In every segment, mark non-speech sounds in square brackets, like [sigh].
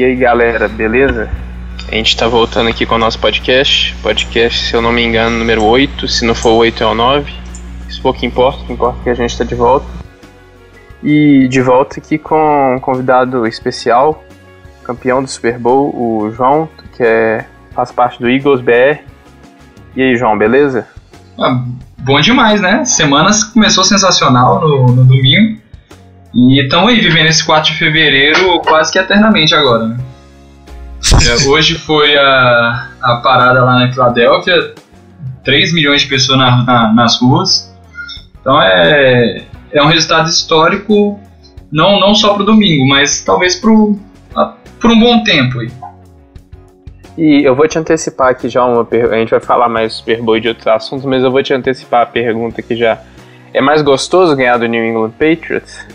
E aí galera, beleza? A gente tá voltando aqui com o nosso podcast. Podcast, se eu não me engano, número 8. Se não for 8, é o 9. Isso pouco importa, o que importa é que a gente tá de volta. E de volta aqui com um convidado especial, campeão do Super Bowl, o João, que é, faz parte do Eagles BR. E aí, João, beleza? Ah, bom demais, né? Semana começou sensacional no, no domingo. E estamos aí vivendo esse 4 de fevereiro quase que eternamente agora, né? É, [laughs] hoje foi a, a parada lá na Filadélfia, 3 milhões de pessoas na, na, nas ruas. Então é, é um resultado histórico, não, não só para o domingo, mas talvez por um bom tempo. Aí. E eu vou te antecipar aqui já uma pergunta. A gente vai falar mais Super Bowl de outros assuntos, mas eu vou te antecipar a pergunta aqui já. É mais gostoso ganhar do New England Patriots?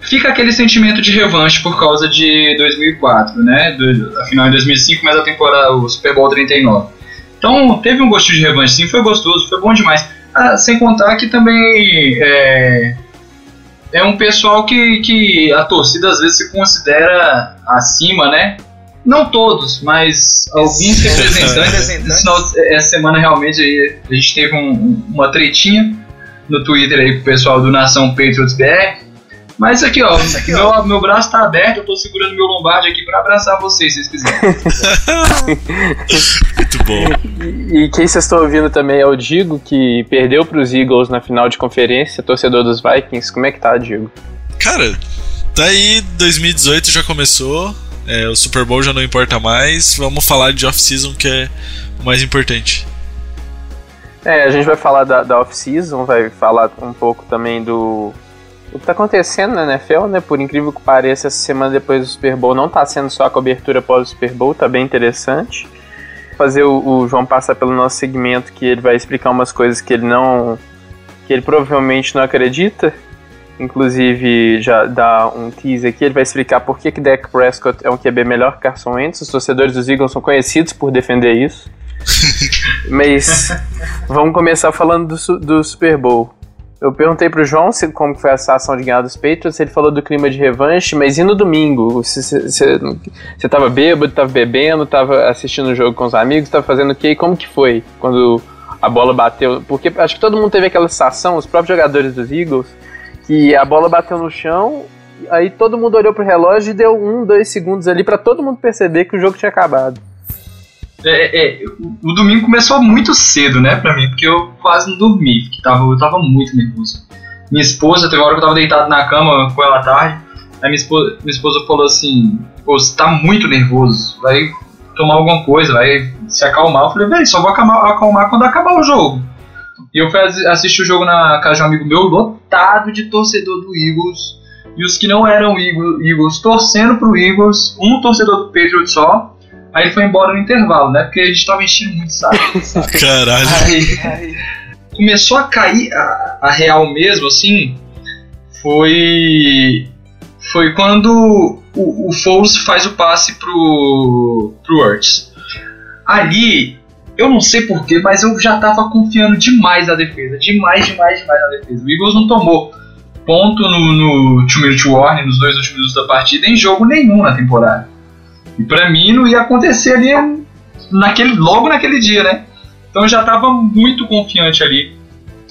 fica aquele sentimento de revanche por causa de 2004, né? Do, afinal, em 2005, mas a temporada, o Super Bowl 39. Então, teve um gostinho de revanche, sim, foi gostoso, foi bom demais. Ah, sem contar que também é, é um pessoal que, que a torcida às vezes se considera acima, né? Não todos, mas alguns representantes. essa semana realmente aí, a gente teve um, uma tretinha no Twitter aí com o pessoal do Nação Patriots BR mas aqui, ó, aqui, meu, ó. meu braço tá aberto, eu tô segurando meu lombarde aqui pra abraçar vocês, se vocês quiserem. [laughs] Muito bom. E, e quem vocês estão ouvindo também é o Digo, que perdeu pros Eagles na final de conferência, torcedor dos Vikings. Como é que tá, Digo? Cara, tá aí, 2018 já começou, é, o Super Bowl já não importa mais, vamos falar de off-season que é o mais importante. É, a gente vai falar da, da off-season, vai falar um pouco também do o que está acontecendo na NFL, né? Por incrível que pareça, essa semana depois do Super Bowl não está sendo só a cobertura após o Super Bowl, tá bem interessante. Fazer o, o, João passar pelo nosso segmento que ele vai explicar umas coisas que ele não. que ele provavelmente não acredita. Inclusive, já dá um teaser aqui, ele vai explicar por que, que Dak Prescott é um QB melhor que Carson Wentz. Os torcedores dos Eagles são conhecidos por defender isso. [laughs] Mas vamos começar falando do, do Super Bowl. Eu perguntei pro João se, como foi a ação de ganhar dos Patriots, ele falou do clima de revanche, mas e no domingo? Você tava bêbado, tava bebendo, tava assistindo o jogo com os amigos, tava fazendo o quê? Como que foi quando a bola bateu? Porque acho que todo mundo teve aquela sensação, os próprios jogadores dos Eagles, que a bola bateu no chão, aí todo mundo olhou pro relógio e deu um, dois segundos ali para todo mundo perceber que o jogo tinha acabado. É, é, o domingo começou muito cedo, né, pra mim, porque eu quase não dormi, porque tava, eu tava muito nervoso. Minha esposa, teve uma hora que eu tava deitado na cama com ela à tarde, aí minha esposa, minha esposa falou assim: Pô, você tá muito nervoso, vai tomar alguma coisa, vai se acalmar. Eu falei: Véi, só vou acalmar, acalmar quando acabar o jogo. E eu fui assistir o jogo na casa de um amigo meu, lotado de torcedor do Eagles. E os que não eram Eagles torcendo pro Eagles, um torcedor do Patriot só. Aí ele foi embora no intervalo, né? Porque a gente tava enchendo muito saco. [laughs] Caralho. Aí, aí, começou a cair a, a real mesmo, assim. Foi. Foi quando o, o Foles faz o passe pro, pro Hurts. Ali, eu não sei porquê, mas eu já tava confiando demais na defesa. Demais, demais, demais na defesa. O Eagles não tomou ponto no, no two minute warning nos dois últimos minutos da partida em jogo nenhum na temporada. E para mim não ia acontecer ali naquele, logo naquele dia, né? Então eu já estava muito confiante ali.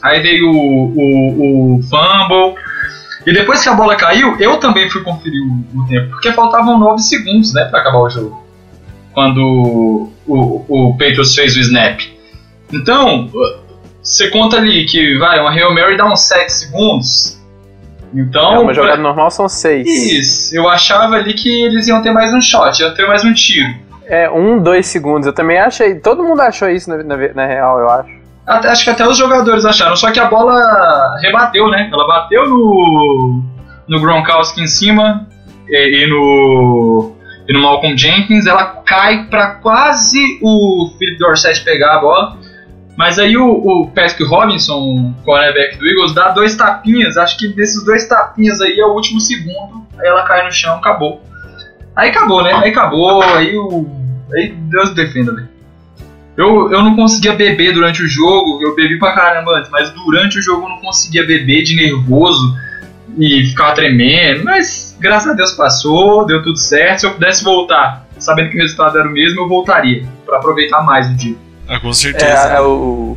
Aí veio o, o, o fumble. E depois que a bola caiu, eu também fui conferir o, o tempo, porque faltavam 9 segundos, né, para acabar o jogo. Quando o, o Patriots fez o snap. Então, você conta ali que vai, uma Hail Mary dá uns 7 segundos, então, é, uma jogada pra... normal são seis. Isso, eu achava ali que eles iam ter mais um shot, iam ter mais um tiro. É, um, dois segundos. Eu também achei. Todo mundo achou isso na, na, na real, eu acho. Até, acho que até os jogadores acharam, só que a bola rebateu, né? Ela bateu no, no Gronkowski em cima e, e no, e no Malcolm Jenkins. Ela cai para quase o Philip Dorsett pegar a bola. Mas aí o, o Patrick Robinson, o cornerback do Eagles, dá dois tapinhas. Acho que desses dois tapinhas aí é o último segundo. Aí ela cai no chão, acabou. Aí acabou, né? Aí acabou, aí o. Aí Deus defenda, velho. Eu, eu não conseguia beber durante o jogo, eu bebi pra caramba antes, mas durante o jogo eu não conseguia beber de nervoso e ficava tremendo. Mas graças a Deus passou, deu tudo certo. Se eu pudesse voltar, sabendo que o resultado era o mesmo, eu voltaria para aproveitar mais o dia. Ah, com certeza. É, é o,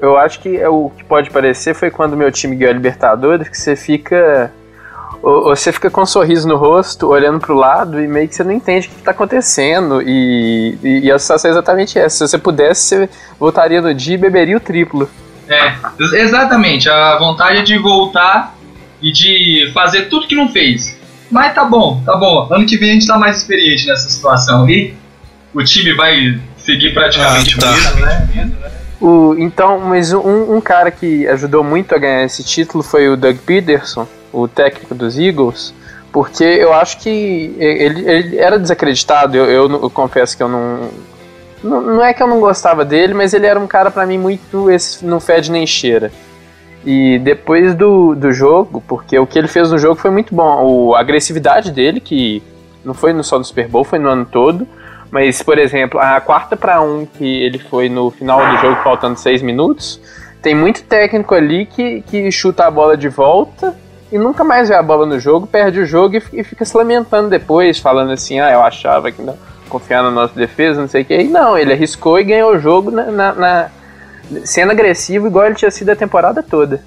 eu acho que é o que pode parecer foi quando meu time ganhou a Libertadores, que você fica. Você fica com um sorriso no rosto, olhando pro lado e meio que você não entende o que tá acontecendo. E, e, e a sensação é exatamente essa. Se você pudesse, você voltaria no dia e beberia o triplo. É, exatamente. A vontade é de voltar e de fazer tudo que não fez. Mas tá bom, tá bom. Ano que vem a gente tá mais experiente nessa situação. E o time vai seguir praticamente Ah, tá. o mesmo, né? O, então, mas um, um cara que ajudou muito a ganhar esse título foi o Doug Peterson, o técnico dos Eagles, porque eu acho que ele, ele era desacreditado. Eu, eu, eu confesso que eu não, não. Não é que eu não gostava dele, mas ele era um cara pra mim muito. Esse, não fede nem cheira. E depois do, do jogo, porque o que ele fez no jogo foi muito bom. O, a agressividade dele, que não foi no só no Super Bowl, foi no ano todo. Mas, por exemplo, a quarta para um que ele foi no final do jogo, faltando seis minutos, tem muito técnico ali que, que chuta a bola de volta e nunca mais vê a bola no jogo, perde o jogo e, e fica se lamentando depois, falando assim, ah, eu achava que não confiar na nossa defesa, não sei o que. E não, ele arriscou e ganhou o jogo na, na- na- sendo agressivo igual ele tinha sido a temporada toda.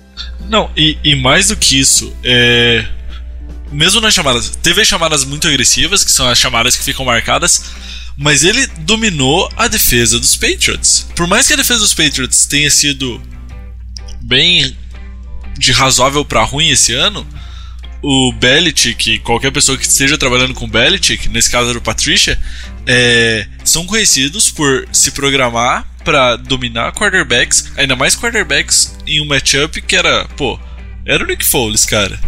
Não, e, e mais do que isso, é. Mesmo nas chamadas, teve as chamadas muito agressivas, que são as chamadas que ficam marcadas, mas ele dominou a defesa dos Patriots. Por mais que a defesa dos Patriots tenha sido bem de razoável pra ruim esse ano, o Belichick, qualquer pessoa que esteja trabalhando com Belichick, nesse caso era o Patricia, é, são conhecidos por se programar pra dominar quarterbacks, ainda mais quarterbacks em um matchup que era, pô, era o Nick Foles, cara.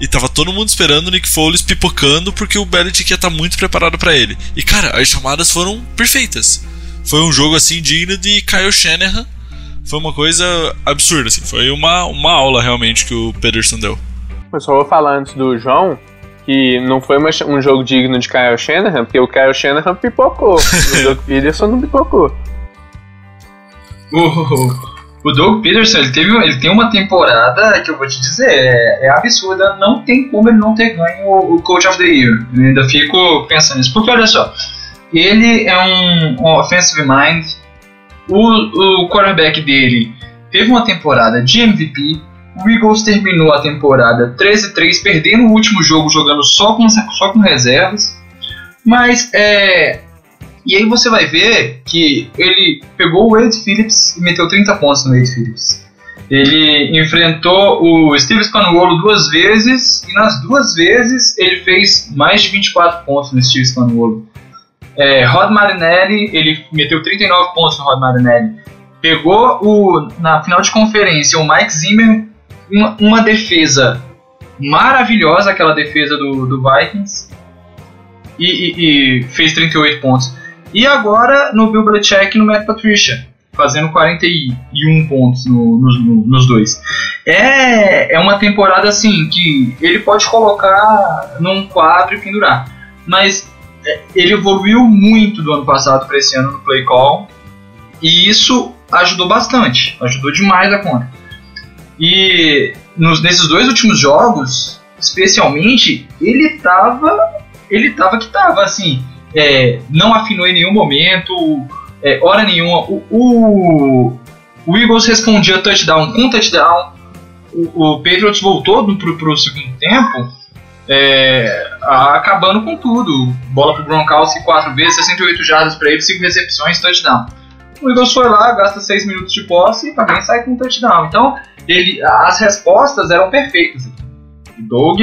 E tava todo mundo esperando o Nick Foles pipocando porque o Belichick ia estar muito preparado pra ele. E cara, as chamadas foram perfeitas. Foi um jogo assim digno de Kyle Shanahan. Foi uma coisa absurda, assim. Foi uma, uma aula realmente que o Pederson deu. Eu só vou falar antes do João que não foi uma- um jogo digno de Kyle Shanahan, porque o Kyle Shanahan pipocou. [laughs] o Doug Peterson não pipocou. O, o Doug Peterson, ele, teve, ele tem uma temporada que eu vou te dizer, é, é absurda. Não tem como ele não ter ganho o, o Coach of the Year. Eu ainda fico pensando nisso. Porque olha só, ele é um, um offensive mind. O, o quarterback dele teve uma temporada de MVP. O Eagles terminou a temporada 13-3, perdendo o último jogo, jogando só com, só com reservas. Mas é, e aí você vai ver que ele pegou o Wade Phillips e meteu 30 pontos no Wade Phillips. Ele enfrentou o Steve Spagnuolo duas vezes e nas duas vezes ele fez mais de 24 pontos no Steve Spagnuolo. É, Rod Marinelli, ele meteu 39 pontos no Rod Marinelli. Pegou o, na final de conferência o Mike Zimmer, uma, uma defesa maravilhosa, aquela defesa do, do Vikings, e, e- e fez 38 pontos. E agora no Bill Belichick e no Matt Patricia, fazendo 41 pontos no- no- nos dois. É, é uma temporada assim que ele pode colocar num quadro e pendurar. Mas é, ele evoluiu muito do ano passado para esse ano no play call. E isso ajudou bastante, ajudou demais a conta. E nos, nesses dois últimos jogos, especialmente, ele tava. Ele tava que tava, assim. É, não afinou em nenhum momento, é, hora nenhuma. O, o, o Eagles respondia touchdown com touchdown. O, o Patriots voltou do, pro, pro segundo tempo, é, acabando com tudo. Bola pro Gronkowski quatro vezes, 68 jardas para ele, 5 recepções, touchdown. O Eagles foi lá, gasta 6 minutos de posse e também sai com touchdown. Então, ele, as respostas eram perfeitas. O Doug,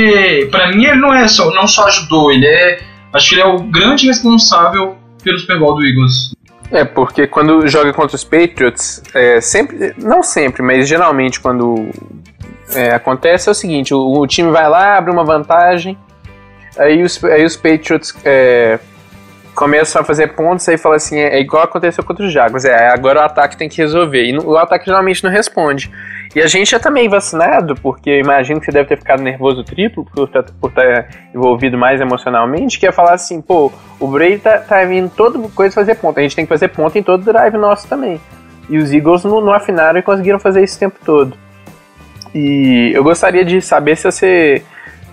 pra mim, ele não é só, não só ajudou, ele é. Acho que ele é o grande responsável pelo Super Bowl do Eagles. É, porque quando joga contra os Patriots, é, sempre, não sempre, mas geralmente quando é, acontece é o seguinte, o, o time vai lá, abre uma vantagem, aí os, aí os Patriots é, começam a fazer pontos aí fala assim, é, é igual aconteceu contra os Jaguars, é, agora o ataque tem que resolver. E o ataque geralmente não responde. E a gente já tá meio vacinado, porque imagino que você deve ter ficado nervoso triplo por estar por tá envolvido mais emocionalmente, que é falar assim, pô, o Brady tá, tá vindo toda coisa fazer ponto. A gente tem que fazer ponto em todo drive nosso também. E os Eagles não, não afinaram e conseguiram fazer isso o tempo todo. E eu gostaria de saber se você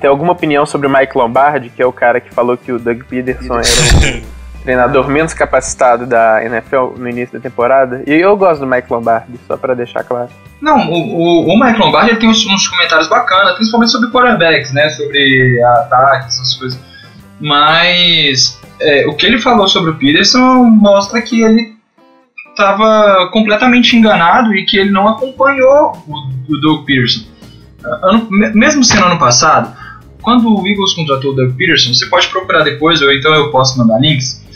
tem alguma opinião sobre o Mike Lombardi, que é o cara que falou que o Doug Peterson era o [laughs] treinador menos capacitado da NFL no início da temporada. E eu gosto do Mike Lombardi, só para deixar claro. Não, o, o, o Mike Lombardi tem uns, uns, comentários bacanas, principalmente sobre quarterbacks, né? Sobre ataques, essas coisas. Mas é, o que ele falou sobre o Peterson mostra que ele estava completamente enganado e que ele não acompanhou o, o Doug Peterson. Ano, mesmo sendo ano passado, quando o Eagles contratou o Doug Peterson, você pode procurar depois, ou então eu posso mandar links.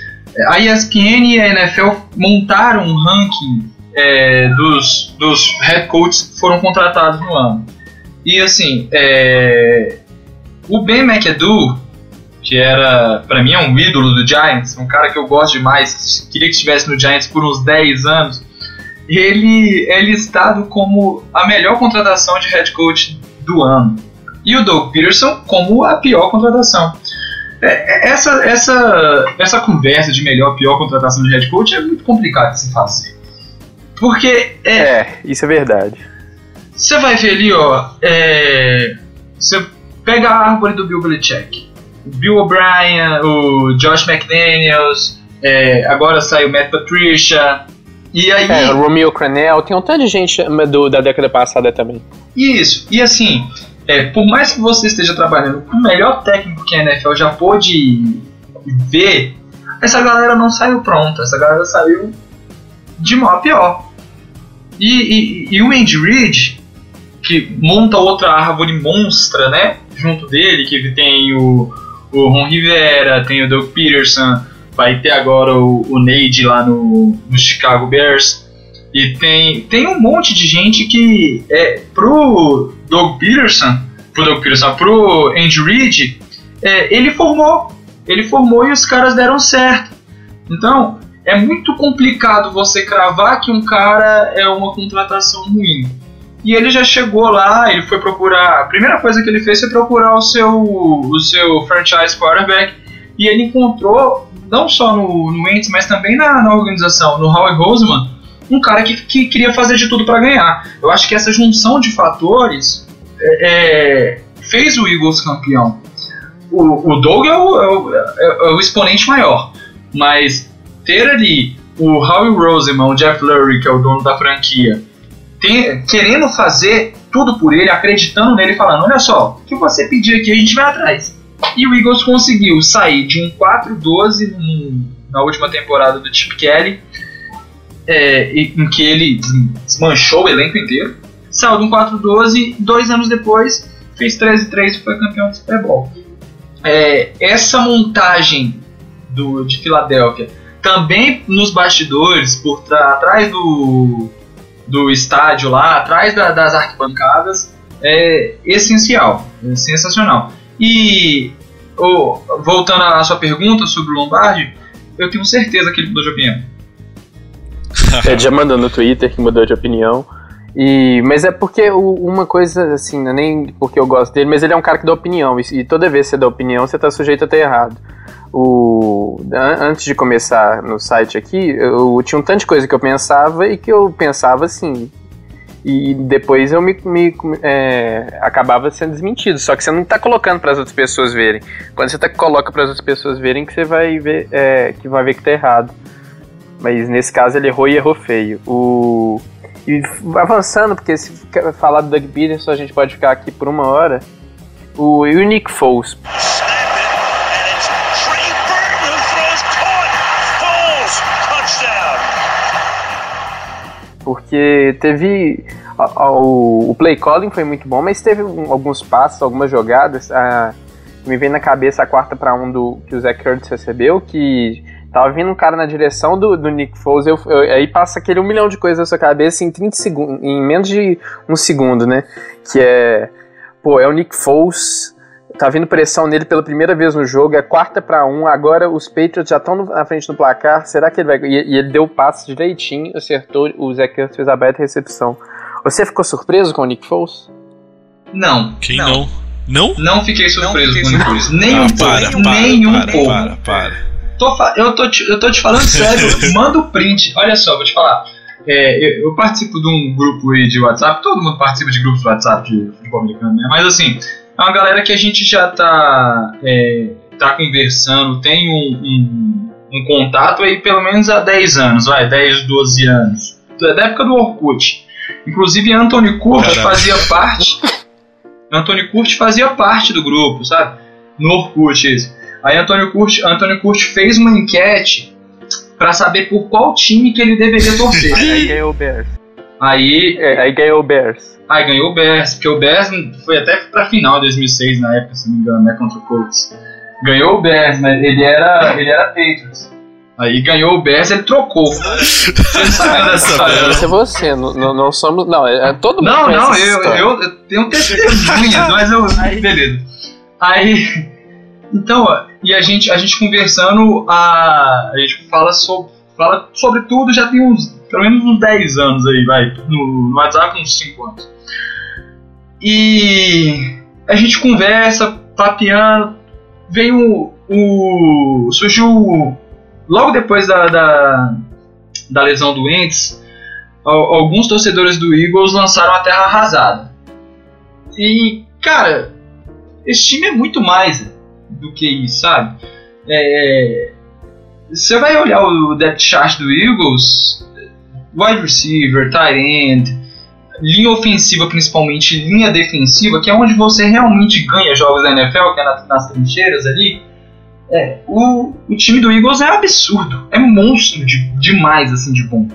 A ESPN e a NFL montaram um ranking é, dos, dos head coaches que foram contratados no ano. E assim, é, o Ben McAdoo, que era, para mim, é um ídolo do Giants, um cara que eu gosto demais, queria que estivesse no Giants por uns 10 anos, ele é listado como a melhor contratação de head coach do ano e o Doug Peterson como a pior contratação. É, é, essa, essa, essa conversa de melhor pior contratação de head coach é muito complicado de se fazer. Porque. É, é isso é verdade. Você vai ver ali, ó. É, você pega a árvore do Bill Belichick. O Bill O'Brien, o Josh McDaniels, é, agora saiu o Matt Patricia. E aí. É, o Romeo Cranell, tem um tanto de gente do, da década passada também. Isso, e assim, é, por mais que você esteja trabalhando com o melhor técnico que a NFL já pôde ver, essa galera não saiu pronta, essa galera saiu de mal a pior. E, e, e o Andy Reid, que monta outra árvore monstra, né? Junto dele, que tem o, o Ron Rivera, tem o Doug Peterson, vai ter agora o, o Nade lá no, no Chicago Bears. E tem, tem um monte de gente que é pro Doug Peterson, pro Doug Peterson, pro Andy Reid, é, ele formou. Ele formou e os caras deram certo. Então, é muito complicado você cravar que um cara é uma contratação ruim. E ele já chegou lá, ele foi procurar. A primeira coisa que ele fez foi procurar o seu, o seu franchise quarterback. E ele encontrou, não só no, no Ents, mas também na, na organização, no Howie Roseman, um cara que, que queria fazer de tudo para ganhar. Eu acho que essa junção de fatores é, é, fez o Eagles campeão. O, o Doug é o, é, o, é o, exponente maior, mas ter ali o Howie Roseman, o Jeff Lurie, que é o dono da franquia, querendo fazer tudo por ele, acreditando nele, falando: olha só, o que você pedir aqui a gente vai atrás. E o Eagles conseguiu sair de um 4-12 na última temporada do Chip Kelly é, em que ele desmanchou o elenco inteiro. Saiu de um 4-12, dois anos depois fez 13-3 e foi campeão do Super Bowl. É, essa montagem do, de Filadélfia, também nos bastidores, por trás do, do estádio lá, atrás da, das arquibancadas, é essencial, é sensacional. E oh, voltando à sua pergunta sobre o Lombardi, eu tenho certeza que ele mudou de opinião. [laughs] Ele já mandou no Twitter que mudou de opinião. E, mas é porque o, uma coisa, assim, não é nem porque eu gosto dele, mas ele é um cara que dá opinião. E, e toda vez que você dá opinião, você tá sujeito a ter errado. O, antes de começar no site aqui, eu, eu tinha um tanto de coisa que eu pensava e que eu pensava assim. E depois eu me, me é, acabava sendo desmentido. Só que você não está colocando para as outras pessoas verem. Quando você tá, coloca para as outras pessoas verem, que você vai ver é, que vai ver que tá errado. Mas nesse caso ele errou e errou feio. O... E avançando, porque se falar do Doug Peterson a gente pode ficar aqui por uma hora. O Unique Foles. Porque teve. O play calling foi muito bom, mas teve alguns passos, algumas jogadas. A, me vem na cabeça a quarta para um do que o Zach Kurtz recebeu, que Tava vindo um cara na direção do, do Nick Foles, eu, eu, aí passa aquele um milhão de coisas na sua cabeça em 30 segundos, em menos de um segundo, né? Que é, pô, é o Nick Foles, Tá vindo pressão nele pela primeira vez no jogo, é quarta para um. Agora os Patriots já estão na frente do placar. Será que ele vai. E, ele deu o passe direitinho, acertou. O Zach Ertz fez a beta recepção. Você ficou surpreso com o Nick Foles? Não. Quem não? Não, não? não fiquei surpreso não fiquei com o Nick Foles. Nem um para, pouco. Para, nem para, um pouco. Para, para. Tô, eu, tô te, eu tô te falando sério. [laughs] manda o print. Olha só, vou te falar. É, eu, eu, participo de um grupo aí de WhatsApp, todo mundo participa de grupos de WhatsApp de futebol americano, né? Mas assim, é uma galera que a gente já tá, é, tá conversando, tem um, um, um, contato aí pelo menos há 10 anos, vai, 10, 12 anos. Da época do Orkut. Inclusive Anthony Curtis fazia parte. [laughs] Anthony Curtis fazia parte do grupo, sabe? No Orkut esse. Aí Antônio Curti, Antônio Curti fez uma enquete para saber por qual time que ele deveria torcer. aí ganhou o Bears. Aí, é, aí ganhou o Bears. Aí ganhou o Bears, porque o Bears foi até pra final de 2006 na época, se não me engano, né, contra o Colts. Ganhou o Bears, mas ele era, ele era Patriots. Aí ganhou o Bears, ele trocou. Você [laughs] sabe dessa história? Isso é você, não, não, não somos. Não, é, é todo mundo. Não, não, eu, eu, eu, tenho testemunhas, mas eu. [laughs] Aí. Beleza. Aí. Então, e a gente, a gente conversando, a, a gente fala sobre, fala sobre tudo já tem uns, pelo menos uns 10 anos aí, vai, no, no WhatsApp uns 5 anos. E a gente conversa, papeando, veio o, o surgiu logo depois da, da, da lesão do Ents, alguns torcedores do Eagles lançaram a Terra Arrasada. E, cara, esse time é muito mais do que isso, sabe? É, você vai olhar o depth chart do Eagles, wide receiver, tight end, linha ofensiva principalmente, linha defensiva, que é onde você realmente ganha jogos da NFL, que é nas, nas trincheiras ali. É, o, o time do Eagles é absurdo, é monstro de, demais assim de bom.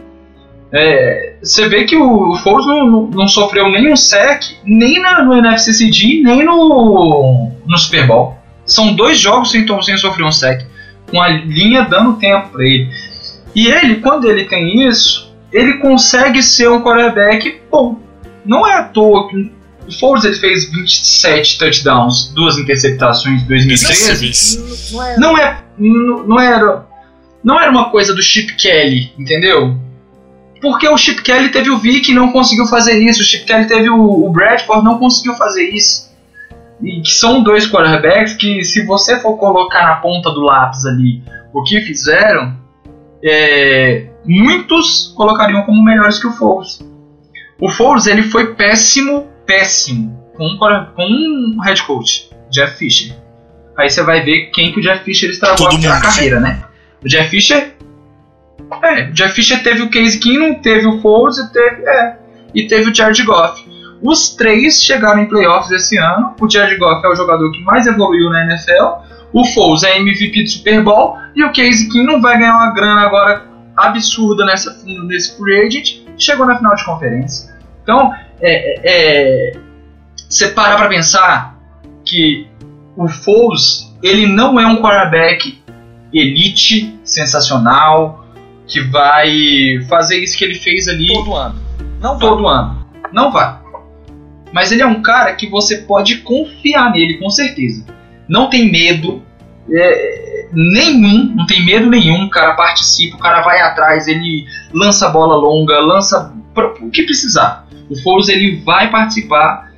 É, você vê que o, Foles não, não, não, sofreu nenhum sec, nem na, no NFCCD, nem no, no Super Bowl. São dois jogos sem, sem sofrer um sec, com a linha dando tempo para ele. E ele, quando ele tem isso, ele consegue ser um quarterback bom. Não é à toa que o Foles ele fez 27 touchdowns, duas interceptações em 2013. Não, é, não, é, era não era uma coisa do Chip Kelly, entendeu? Porque o Chip Kelly teve o Vic e não conseguiu fazer isso, o Chip Kelly teve o, o Bradford não conseguiu fazer isso. E que são dois quarterbacks que, se você for colocar na ponta do lápis ali o que fizeram, é, muitos colocariam como melhores que o Foles. O Foles ele foi péssimo, péssimo com um, com um head coach, Jeff Fisher. Aí você vai ver quem que o Jeff Fisher estragou a, a carreira, né? O Jeff Fisher. É, o Jeff Fisher teve o Case Keenum, teve o Foles e teve, é, e teve o Jared Goff. Os três chegaram em playoffs esse ano. O Jared Goff é o jogador que mais evoluiu na NFL. O Foles é MVP do Super Bowl. E o Case Keenum vai ganhar uma grana agora absurda nessa, nesse free agent. Chegou na final de conferência. Então, é, é, você parar para pensar que o Foles ele não é um quarterback elite, sensacional, que vai fazer isso que ele fez ali todo ano. Não todo vai. ano. Não vai. Mas ele é um cara que você pode confiar nele, com certeza. Não tem medo é, nenhum, não tem medo nenhum. O cara participa, o cara vai atrás, ele lança bola longa, lança o que precisar. O Foles ele vai participar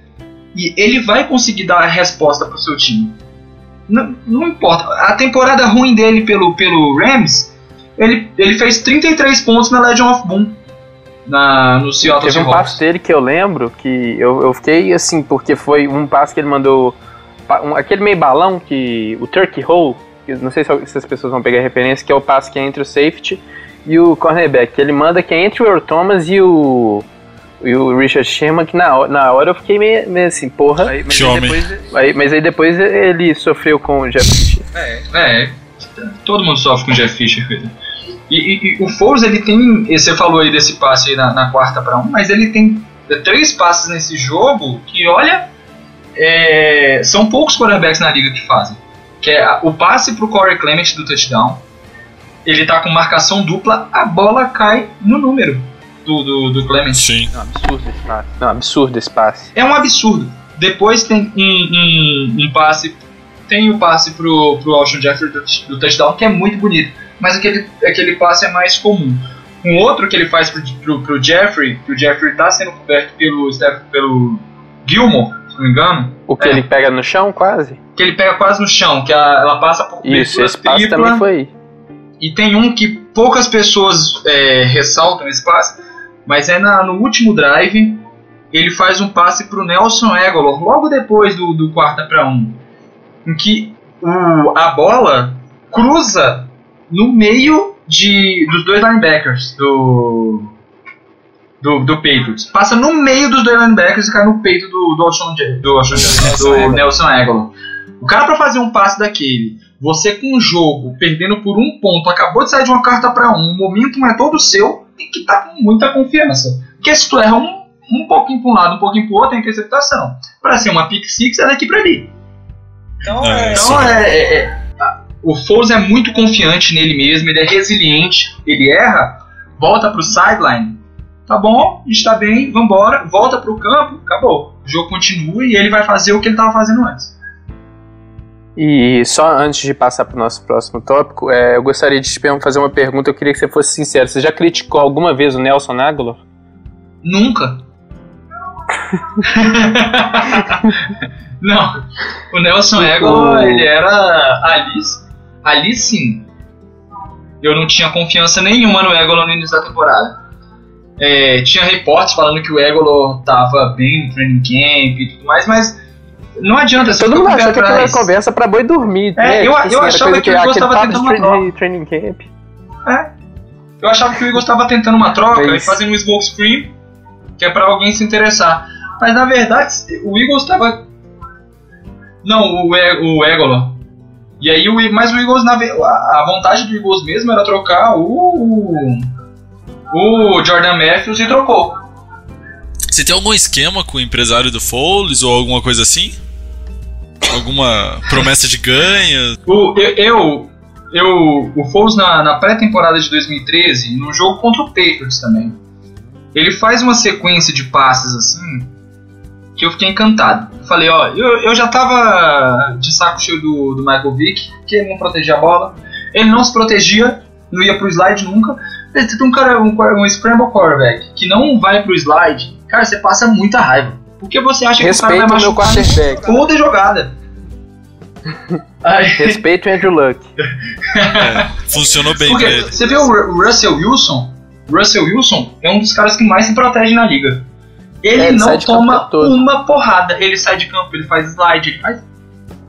e ele vai conseguir dar a resposta para o seu time. Não, não, importa. A temporada ruim dele pelo, pelo Rams, ele, ele fez 33 pontos na Legion of Boom na, no Seattle Teve um passe dele que eu lembro que eu, eu fiquei assim, porque foi um passe que ele mandou. Um, aquele meio balão que. O Turkey Hole, que não sei se, se, as pessoas vão pegar a referência, que é o passe que é entre o safety e o cornerback. Que ele manda que é entre o Earl Thomas e o. E o Richard Sherman, que na, na hora eu fiquei meio, meio assim, porra. Aí, mas, aí depois, aí, mas aí depois ele sofreu com o Jeff Fisher. É, é. Todo mundo sofre com o Jeff Fisher, e, e, e, o Foles, ele tem. Você falou aí desse passe aí na, na quarta para um, mas ele tem três passes nesse jogo que, olha, é, são poucos quarterbacks na liga que fazem. Que é o passe pro Corey Clement do touchdown. Ele tá com marcação dupla, a bola cai no número do, do, do Clement. Sim. É um absurdo esse passe. Não, absurdo esse passe. É um absurdo. Depois tem um, um, um passe. Tem o passe pro, pro Alshon Jeffrey do, do touchdown, que é muito bonito. Mas aquele, aquele passe é mais comum. Um outro que ele faz pro, pro, pro Jeffrey, que o Jeffrey tá sendo coberto pelo, pelo Gilmore, se não me engano. O que É. ele pega no chão, quase? Que ele pega quase no chão, que a- ela passa por Isso, esse passe tripla. também foi. E tem um que poucas pessoas é, ressaltam esse passe, mas é na- no último drive. Ele faz um passe pro Nelson Aguilar, logo depois do, do quarta para um, em que o, a bola cruza no meio de, dos dois linebackers do, do, do Patriots. Passa no meio dos dois linebackers e cai no peito do, do, Alshon do, Alshon do. Nelson Aguilar. O cara para fazer um passe daquele, você com o jogo perdendo por um ponto, acabou de sair de uma carta para um, o momentum é todo seu, tem que estar com muita confiança. Porque se tu erra um, um pouquinho para um lado, um pouquinho para o outro, é interceptação. Para ser uma pick six é daqui para ali. Então, É, é, sim. então é, é- é- o Foles é muito confiante nele mesmo, ele é resiliente, ele erra, volta pro sideline, tá bom, está bem, vambora, volta pro campo, acabou. O jogo continua e ele vai fazer o que ele estava fazendo antes. E só antes de passar para o nosso próximo tópico, é, eu gostaria de te fazer uma pergunta. Eu queria que você fosse sincero. Você já criticou alguma vez o Nelson Aguilar? Nunca. [laughs] Não. O Nelson Aguilar, ele era ali, ali sim. Eu não tinha confiança nenhuma no Aguilar no início da temporada. É, tinha reportes falando que o Aguilar tava bem no training camp e tudo mais, mas não adianta. Todo mundo achou que era atrás. conversa pra boi dormir. É, né? eu- Tipo eu achava que o Eagles aquele tava papo tentando uma troca. training camp. Eu achava que o Eagles estava tentando uma troca e fazendo um smoke screen, que é para alguém se interessar. Mas na verdade, o Eagles estava. Não, o, E- o Egola. E aí, o, mas o Eagles, na, a vontade do Eagles mesmo era trocar o. O Jordan Matthews e trocou. Você tem algum esquema com o empresário do Foles ou alguma coisa assim? Alguma promessa de ganho? O, eu, eu, eu- o Foles na, na pré-temporada de 2013, num jogo contra o Patriots também, ele faz uma sequência de passes assim que eu fiquei encantado. Eu falei, ó, eu, eu já tava de saco cheio do, do Michael Vick, que ele não protegia a bola, ele não se protegia, não ia pro slide nunca. Você tem um cara, um, um scramble quarterback que não vai pro slide, cara, você passa muita raiva. Porque você acha que o cara vai meu machucar toda jogada. Aí, [laughs] Respeito o Andrew Luck. É, funcionou bem Porque pra ele. você vê o Ru- o Russell Wilson, Russell Wilson é um dos caras que mais se protege na liga. Ele É, ele não toma uma porrada. Ele sai de campo, ele faz slide, ele faz.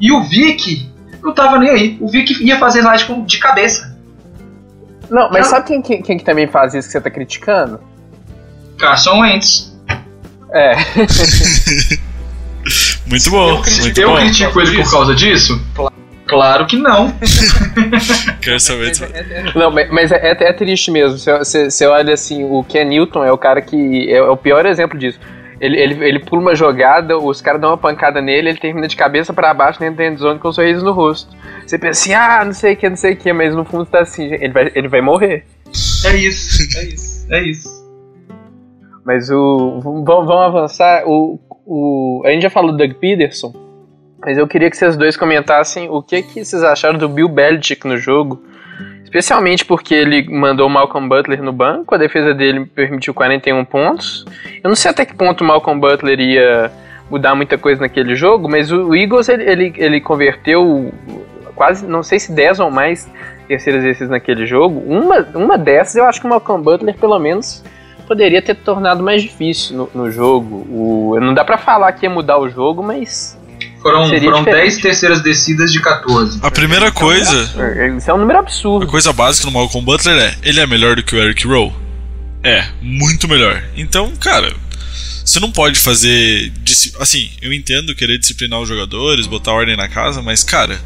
E o Vic não tava nem aí. O Vic ia fazer slide com- de cabeça. Não, mas Não. sabe quem, quem, quem que também faz isso que você tá criticando? Carson Wentz. É. [laughs] Muito bom, eu critico, muito eu bom. critico ele por causa disso? Claro que não. [laughs] Quero saber. Não, mas é, é- é triste mesmo. Você, você- olha assim, o Ken Newton é o cara que. É, é o pior exemplo disso. Ele, ele, ele pula uma jogada, os caras dão uma pancada nele, ele termina de cabeça pra baixo dentro da endzone com um sorriso no rosto. Você pensa assim, ah, não sei o que, não sei o que, mas no fundo tá assim, ele vai, ele vai morrer. É isso, é isso, é isso. Mas o. Vamos, vamos avançar. O, o, a gente já falou do Doug Peterson, mas eu queria que vocês dois comentassem o que, que vocês acharam do Bill Belichick no jogo. Especialmente porque ele mandou o Malcolm Butler no banco, a defesa dele permitiu 41 pontos. Eu não sei até que ponto o Malcolm Butler ia mudar muita coisa naquele jogo, mas o Eagles ele, ele, ele converteu quase, não sei se 10 ou mais terceiras vezes naquele jogo. Uma, uma dessas eu acho que o Malcolm Butler pelo menos poderia ter tornado mais difícil no, no jogo. O, não dá pra falar que ia mudar o jogo, mas Foram, Seria foram diferente. 10 terceiras descidas de 14. A primeira coisa, é, isso é um número a absurdo. coisa básica no Malcolm Butler é: ele é melhor do que o Eric Rowe? É, muito melhor. Então, cara, você não pode fazer. Assim, eu entendo querer disciplinar os jogadores, botar ordem na casa, mas, cara,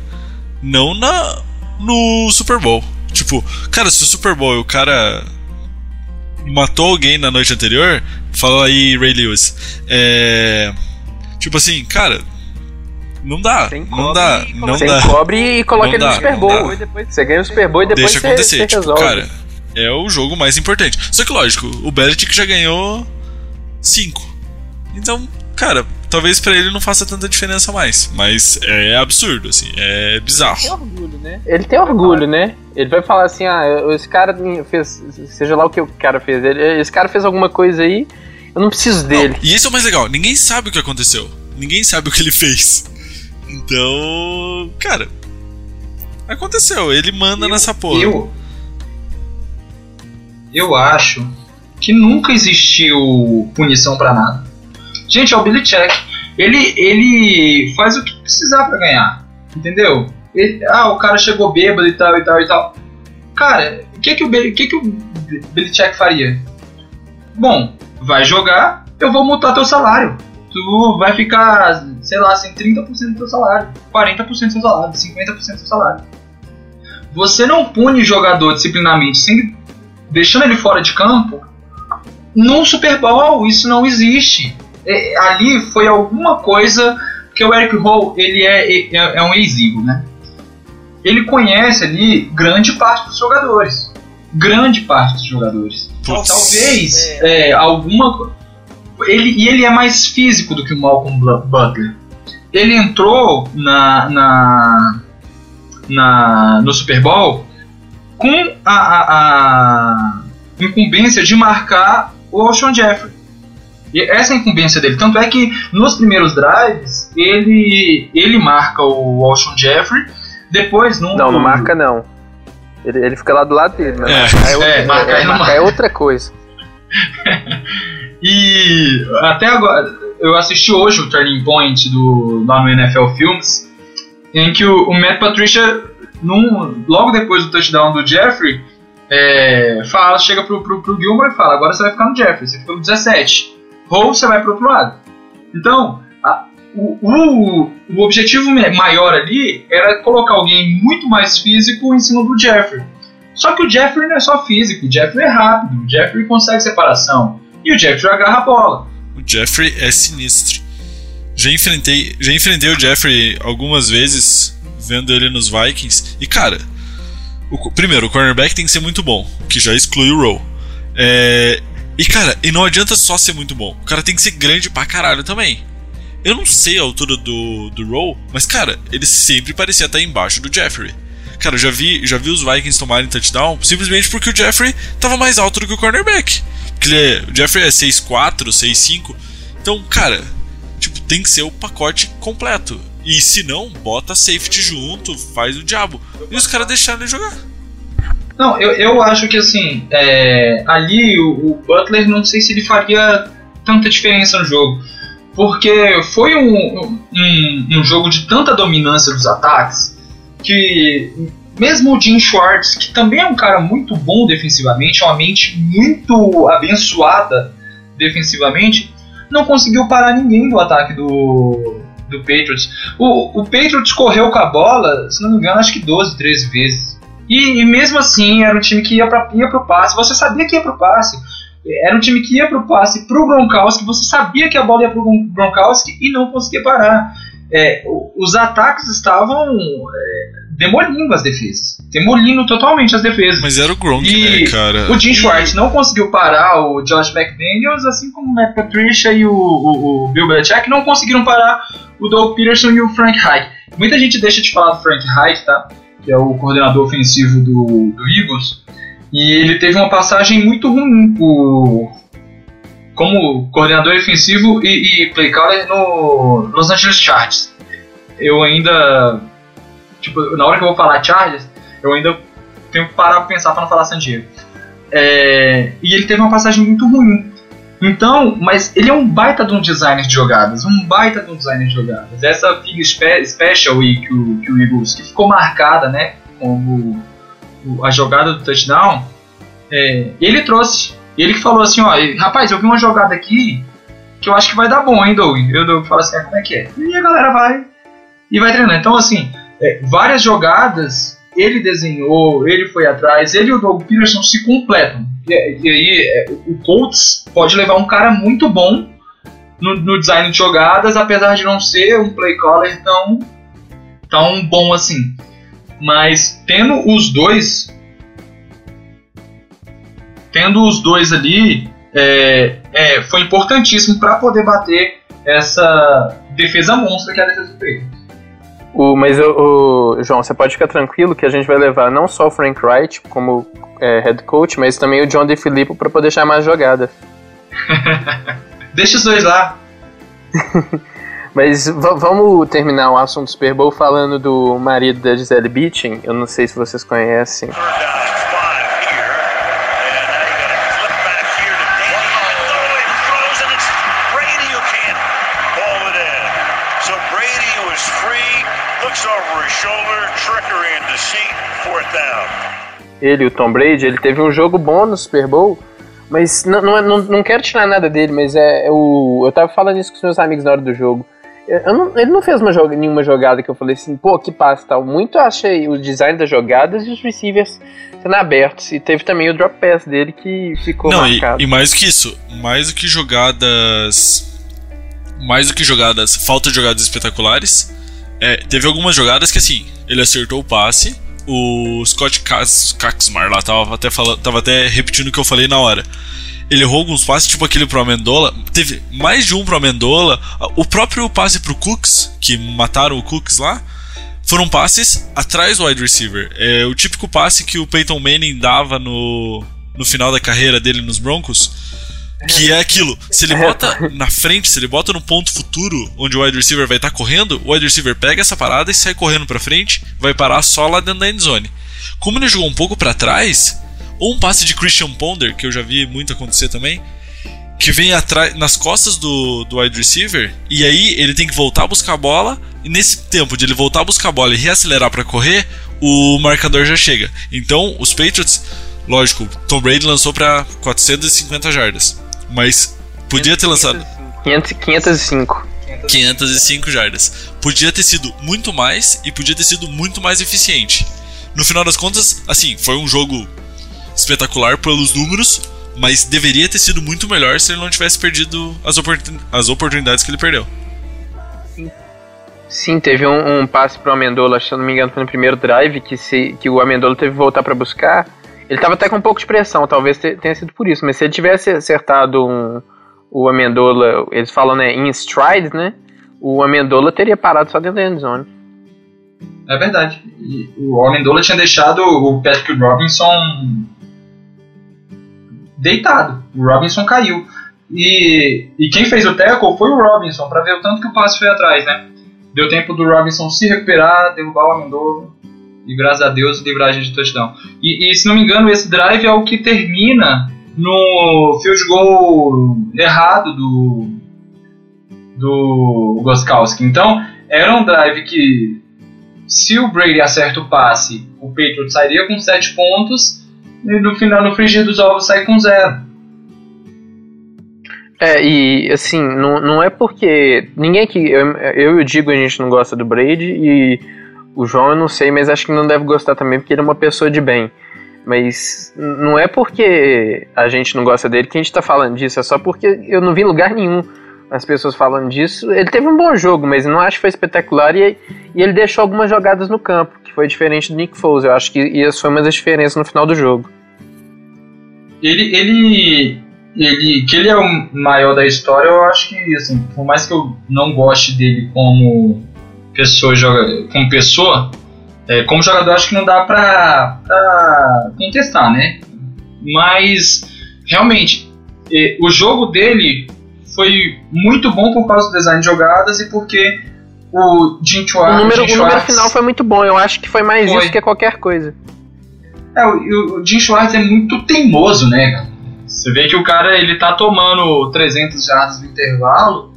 não na no Super Bowl. Tipo, cara, se o Super Bowl o cara matou alguém na noite anterior, fala aí, Ray Lewis. É. Tipo assim, cara. Não dá, Sem não dá, e não Você dá. cobre e coloca Não ele no dá, Super não Bowl. e depois Você ganha o Super Bowl e depois Deixa você, acontecer. você Tipo, resolve. cara, é o jogo mais importante. Só que, lógico, o Belichick já ganhou cinco. Então, cara, talvez para ele não faça tanta diferença mais. Mas é absurdo, assim, é bizarro. Ele tem orgulho, né? Ele tem orgulho, né? Ele vai falar assim, ah, esse cara fez, seja lá o que o cara fez, ele, esse cara fez alguma coisa aí, eu não preciso dele. Não, e isso é o mais legal, ninguém sabe o que aconteceu. Ninguém sabe o que ele fez. Então, cara, aconteceu, ele manda eu, nessa porra. Eu, eu acho que nunca existiu punição para nada. Gente, é o Billy Check. Ele, ele faz o que precisar para ganhar. Entendeu? Ele, ah, o cara chegou bêbado e tal e tal e tal. Cara, o que que o, que que o Billy Check faria? Bom, vai jogar, eu vou multar teu salário. Tu vai ficar, sei lá, assim, 30% do teu salário, 40% do seu salário, 50% do seu salário. Você não pune jogador disciplinamente, sem, deixando ele fora de campo, no Super Bowl isso não existe. É, ali foi alguma coisa que o Eric Hall ele é, é, é um exíguo, né? Ele conhece ali grande parte dos jogadores, grande parte dos jogadores. Putz. Talvez é. é, alguma ele e ele é mais físico do que o Malcolm Butler. Ele entrou na, na, na no Super Bowl com a, a, a incumbência de marcar o Alshon Jeffrey. E essa é a incumbência dele. Tanto é que nos primeiros drives ele, ele marca o Alshon Jeffrey. Depois no. Não, não marca não. Ele, ele fica lá do lado dele, né? É, é, outra, é, é, marca é outra coisa. [laughs] e até agora, eu assisti hoje o Turning Point do, lá no NFL Films, em que o, o Matt Patricia, num, logo depois do touchdown do Jeffrey, é, fala, chega pro, pro, pro Gilmore e fala: agora você vai ficar no Jeffrey, você fica no 17. Ou você vai pro outro lado. Então, a, o, o, o objetivo maior ali era colocar alguém muito mais físico em cima do Jeffrey. Só que o Jeffrey não é só físico, o Jeffrey é rápido, o Jeffrey consegue separação. E o Jeffrey agarra a bola. O Jeffrey é sinistro. Já enfrentei, já enfrentei o Jeffrey algumas vezes, vendo ele nos Vikings. E cara, o, primeiro, o cornerback tem que ser muito bom, que já exclui o roll. É, e cara, e não adianta só ser muito bom, o cara tem que ser grande pra caralho também. Eu não sei a altura do, do roll, mas cara, ele sempre parecia estar embaixo do Jeffrey. Cara, já vi, já vi os Vikings tomarem touchdown simplesmente porque o Jeffrey tava mais alto do que o cornerback. Porque é, o Jeffrey é 6'4, 6'5. Então, cara, tipo, tem que ser o pacote completo. E se não, bota safety junto, faz o diabo. E os caras deixaram ele jogar. Não, eu, eu acho que assim, é, ali o, o, Butler não sei se ele faria tanta diferença no jogo. Porque foi um, um, um jogo de tanta dominância dos ataques que mesmo o Jim Schwartz, que também é um cara muito bom defensivamente, é uma mente muito abençoada defensivamente, não conseguiu parar ninguém do ataque do, do Patriots. O, o Patriots correu com a bola, se não me engano, acho que 12, 13 vezes. E, e mesmo assim, era um time que ia, pra, ia pro passe, você sabia que ia pro passe. Era um time que ia pro passe pro Gronkowski, você sabia que a bola ia pro Gronkowski e não conseguia parar. É, os ataques estavam é, demolindo as defesas. Demolindo totalmente as defesas. Mas era o Gronk, e né, cara? O Jim Schwartz não conseguiu parar o Josh McDaniels, assim como o Matt Patricia e o, o, o Bill Belichick não conseguiram parar o Doug Peterson e o Frank Reich. Muita gente deixa de falar do Frank Reich, tá? Que é o coordenador ofensivo do, do Eagles. E ele teve uma passagem muito ruim por, como coordenador ofensivo e, e play caller no Los Angeles Chargers. Eu ainda tipo, na hora que eu vou falar Chargers, eu ainda tenho que parar pra pensar para não falar San Diego. É, e ele teve uma passagem muito ruim. Então, mas ele é um baita de um designer de jogadas, um baita de um designer de jogadas. Essa fig spe special que o, que o Eagles, que ficou marcada, né, como a jogada do touchdown, é, ele trouxe. Ele que falou assim, ó, rapaz, eu vi uma jogada aqui que eu acho que vai dar bom, hein, Doug? Eu Doug falo assim, ah, como é que é? E a galera vai e vai treinando. Então, assim, é, várias jogadas ele desenhou, ele foi atrás, ele e o Doug Peterson se completam. E, e aí é, o Colts pode levar um cara muito bom no, no, design de jogadas, apesar de não ser um play caller tão, tão bom assim. Mas tendo os dois, tendo os dois ali, é, é, foi importantíssimo para poder bater essa defesa monstra que é a defesa do Patriots. O, mas, o, o, João, você pode ficar tranquilo que a gente vai levar não só o Frank Wright como é, head coach, mas também o John DeFilippo para poder chamar a jogada. [laughs] Deixa os dois lá. [laughs] mas vamos terminar o assunto do Super Bowl falando do marido da Gisele Bündchen. Eu não sei se vocês conhecem. Ele, o Tom Brady, ele teve um jogo bom no Super Bowl, mas não, não, não, não quero tirar nada dele, mas é, é, o. Eu tava falando isso com os meus amigos na hora do jogo. Não, ele não fez uma nenhuma jogada que eu falei assim, pô, que passe tal. Muito achei o design das jogadas e os receivers sendo abertos. E teve também o drop pass dele que ficou não, marcado. E, e mais do que isso, mais do que jogadas. Mais do que jogadas, falta de jogadas espetaculares. É, teve algumas jogadas que assim, ele acertou o passe, o Scott Kaxmar lá tava até, falando, tava até repetindo o que eu falei na hora. Ele errou alguns passes, tipo aquele pro Amendola. Teve mais de um pro Amendola. O próprio passe pro Cooks, que mataram o Cooks lá, foram passes atrás do wide receiver. É o típico passe que o Peyton Manning dava no, no final da carreira dele nos Broncos que é aquilo, se ele bota na frente, se ele bota no ponto futuro, onde o wide receiver vai estar tá correndo, o wide receiver pega essa parada e sai correndo pra frente, vai parar só lá dentro da endzone. Como ele jogou um pouco para trás, ou um passe de Christian Ponder, que eu já vi muito acontecer também, que vem atrás nas costas do, do wide receiver, e aí ele tem que voltar a buscar a bola, e nesse tempo de ele voltar a buscar a bola e reacelerar para correr, o marcador já chega. Então, os Patriots, lógico, Tom Brady lançou para 450 jardas. Mas podia ter lançado. 505. 505 jardas. Podia ter sido muito mais e podia ter sido muito mais eficiente. No final das contas, assim, foi um jogo espetacular pelos números, mas deveria ter sido muito melhor se ele não tivesse perdido as, oportun as oportunidades que ele perdeu. Sim, teve um, um passe pro Amendola, se eu não me engano, foi no primeiro drive que, se, que o Amendola teve que voltar para buscar. Ele tava até com um pouco de pressão, talvez tenha sido por isso, mas se ele tivesse acertado um, o Amendola, eles falam, né, em stride, né? O Amendola teria parado só dentro da endzone. É verdade. E o Amendola tinha deixado o Patrick Robinson deitado. O Robinson caiu. E, e quem fez o tackle foi o Robinson, para ver o tanto que o passe foi atrás, né? Deu tempo do Robinson se recuperar, derrubar o Amendola e graças a Deus livragem de touchdown. E, e, se não me engano, esse drive é o que termina no field goal errado do do Goskowski. Então, era um drive que se o Brady acerta o passe, o Patriot sairia com 7 pontos e no final, no frigir dos ovos, sai com 0. É, e assim, não, não é porque ninguém aqui, eu, eu e o Digo, a gente não gosta do Brady e o João eu não sei, mas acho que não deve gostar também porque ele é uma pessoa de bem. Mas não é porque a gente não gosta dele que a gente tá falando disso, é só porque eu não vi lugar nenhum as pessoas falando disso. Ele teve um bom jogo, mas não acho que foi espetacular e, e ele deixou algumas jogadas no campo, que foi diferente do Nick Foles. Eu acho que isso foi uma das diferenças no final do jogo. Ele, ele, ele, que ele é o maior da história, eu acho que, assim, por mais que eu não goste dele como pessoa joga, como pessoa, é, como jogador acho que não dá pra, pra contestar, né? Mas realmente é, o jogo dele foi muito bom por causa do design de jogadas e porque o Jim Schwartz... O número, o número final foi muito bom, eu acho que foi mais foi. isso que qualquer coisa. É, o, o Jim Schwartz é muito teimoso, né, Você vê que o cara ele tá tomando 300 jardas no intervalo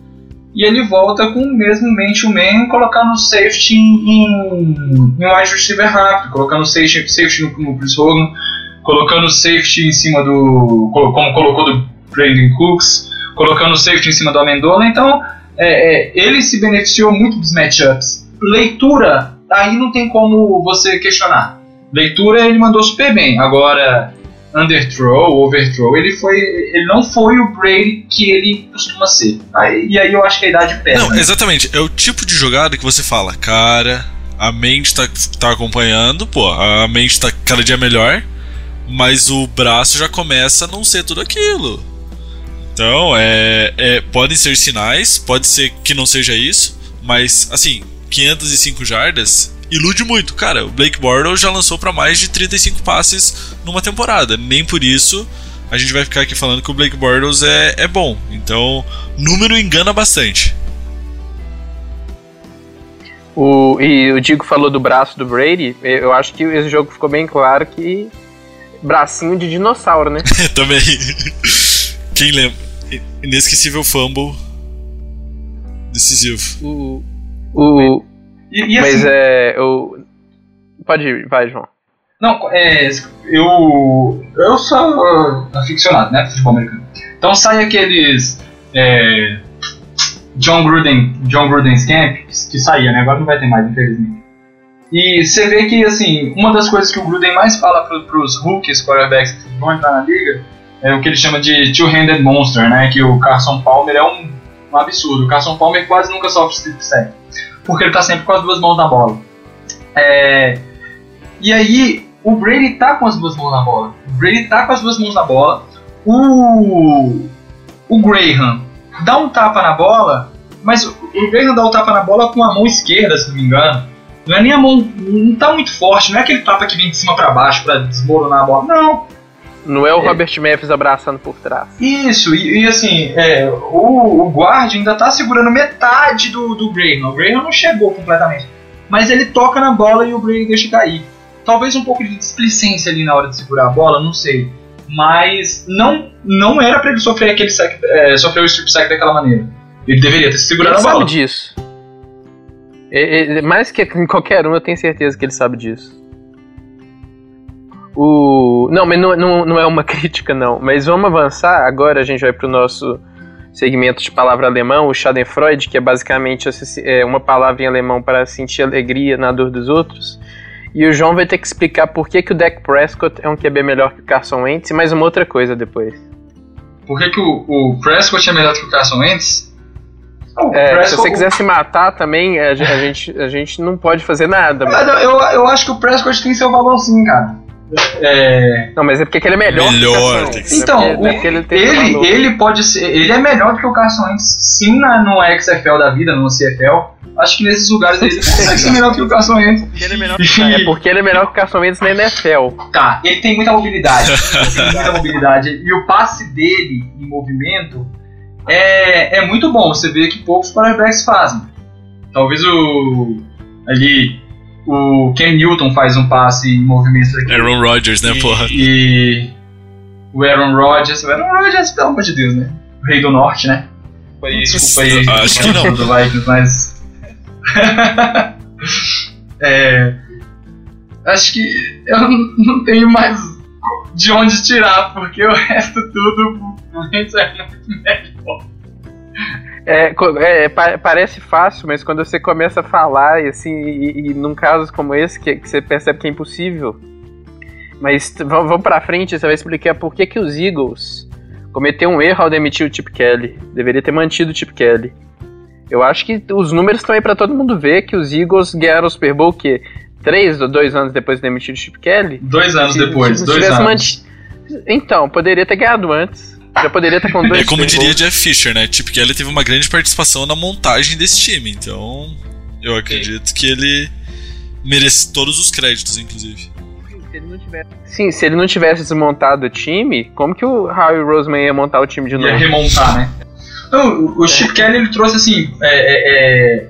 e ele volta com o mesmo mente man colocando safety em, em, em wide receiver rápido, colocando safety, safety no, no Chris Hogan, colocando safety em cima do. como colocou do Brandon Cooks, colocando safety em cima do Amendola, então é, é, ele se beneficiou muito dos matchups. Leitura, aí não tem como você questionar. Leitura ele mandou super bem. Agora, underthrow, overthrow, ele foi, ele não foi o Brady que ele costuma ser. Aí, e aí eu acho que a idade pesa. Não, exatamente. É o tipo de jogada que você fala, cara, a mente tá, tá acompanhando, pô, a mente tá cada dia melhor, mas o braço já começa a não ser tudo aquilo. Então, é, é, podem ser sinais, pode ser que não seja isso, mas, assim, 505 jardas ilude muito. Cara, o Blake Bortles já lançou para mais de 35 passes numa temporada. Nem por isso a gente vai ficar aqui falando que o Blake Bortles é, é bom. Então, número engana bastante. O, e o Digo falou do braço do Brady. Eu acho que esse jogo ficou bem claro que. Bracinho de dinossauro, né? [laughs] Também. Quem lembra? Inesquecível fumble decisivo. O. o e, e assim, mas é. Eu... Pode ir, vai, João. Não, é, eu. Eu sou aficionado, né? Futebol americano. Então sai aqueles. É, John Gruden, John Gruden's Camp, que saía, né? Agora não vai ter mais, infelizmente. E você vê que, assim, uma das coisas que o Gruden mais fala para os rookies, quarterbacks que vão entrar na liga, é o que ele chama de two-handed monster, né? Que o Carson Palmer é um, um absurdo. O Carson Palmer quase nunca sofre strip sack, porque ele tá sempre com as duas mãos na bola. É, e aí, o Brady tá com as duas mãos na bola. O Brady tá com as duas mãos na bola. O, o Graham dá um tapa na bola, mas o Graham dá o um tapa na bola com a mão esquerda, se não me engano. Não é nem a mão, não tá muito forte, não é aquele tapa que vem de cima para baixo para desmoronar a bola. Não. Não é o é. Robert Memphis abraçando por trás. Isso, e, e assim, é, o, o guarda ainda tá segurando metade do, do Graham. O Graham não chegou completamente. Mas ele toca na bola e o Graham deixa cair. Talvez um pouco de displicência ali na hora de segurar a bola, não sei mas não, não era para ele sofrer aquele sack, é, sofrer o strip sack daquela maneira. Ele deveria ter se segurado ele a bola. Ele sabe disso. Ele, mais que em qualquer um, eu tenho certeza que ele sabe disso. O... Não, mas não, não, não é uma [laughs] crítica, não. Mas vamos avançar. Agora a gente vai para o nosso segmento de palavra alemão, o Schadenfreude, que é basicamente é, uma palavra em alemão para sentir alegria na dor dos outros. E o João vai ter que explicar por que, que o Dak Prescott é um QB melhor que o Carson Wentz e mais uma outra coisa depois. Por que, que o, o Prescott é melhor que o Carson Wentz? Oh, é, Prescott... Se você quiser se matar também, a, a, gente, a gente não pode fazer nada. Mas... Eu, eu acho que o Prescott tem seu valor sim, cara. É... Não, mas é porque ele é melhor. Melhor, que Então, é porque, ele, ele, ele, pode ser. Ele é melhor do que o Carson Wentz, sim, na, no XFL da vida, no CFL. Acho que nesses lugares ele consegue ser melhor que o Carson Wentz. Ele é, melhor que, é porque ele é melhor que o Carson Wentz na NFL. Tá, ele tem muita mobilidade. [laughs] ele tem muita mobilidade. E o passe dele em movimento é, é muito bom. Você vê que poucos quarterbacks fazem. Talvez o. Ali. O Ken Newton faz um passe em movimento aqui. Aaron Rodgers, né, e, porra? E. O Aaron Rodgers. O Aaron Rodgers, pelo amor de Deus, né? O Rei do Norte, né? Desculpa aí. Acho que não. Do Vikings, mas é, acho que eu não tenho mais de onde tirar, porque o resto tudo [laughs] é muito melhor. É, é, parece fácil, mas quando você começa a falar, e, assim, e, e num caso como esse, que, que, você percebe que é impossível, mas vamos pra frente, você vai explicar por que, que os Eagles cometeram um erro ao demitir o Chip Kelly. Deveria ter mantido o Chip Kelly. Eu acho que os números estão aí para todo mundo ver que os Eagles ganharam o Super Bowl que três ou dois anos depois de demitir o Chip Kelly. Dois anos se, depois, se dois anos. Manti... Então, poderia ter ganhado antes. Já poderia estar com dois. É como diria Jeff Fisher, né? Chip Kelly teve uma grande participação na montagem desse time, então eu acredito que ele merece todos os créditos, inclusive. Se ele não tivesse... Sim, se ele não tivesse desmontado o time, como que o Howie Roseman ia montar o time de novo? Ia remontar, né? Não, o Chip Kelly ele trouxe assim é, é, é,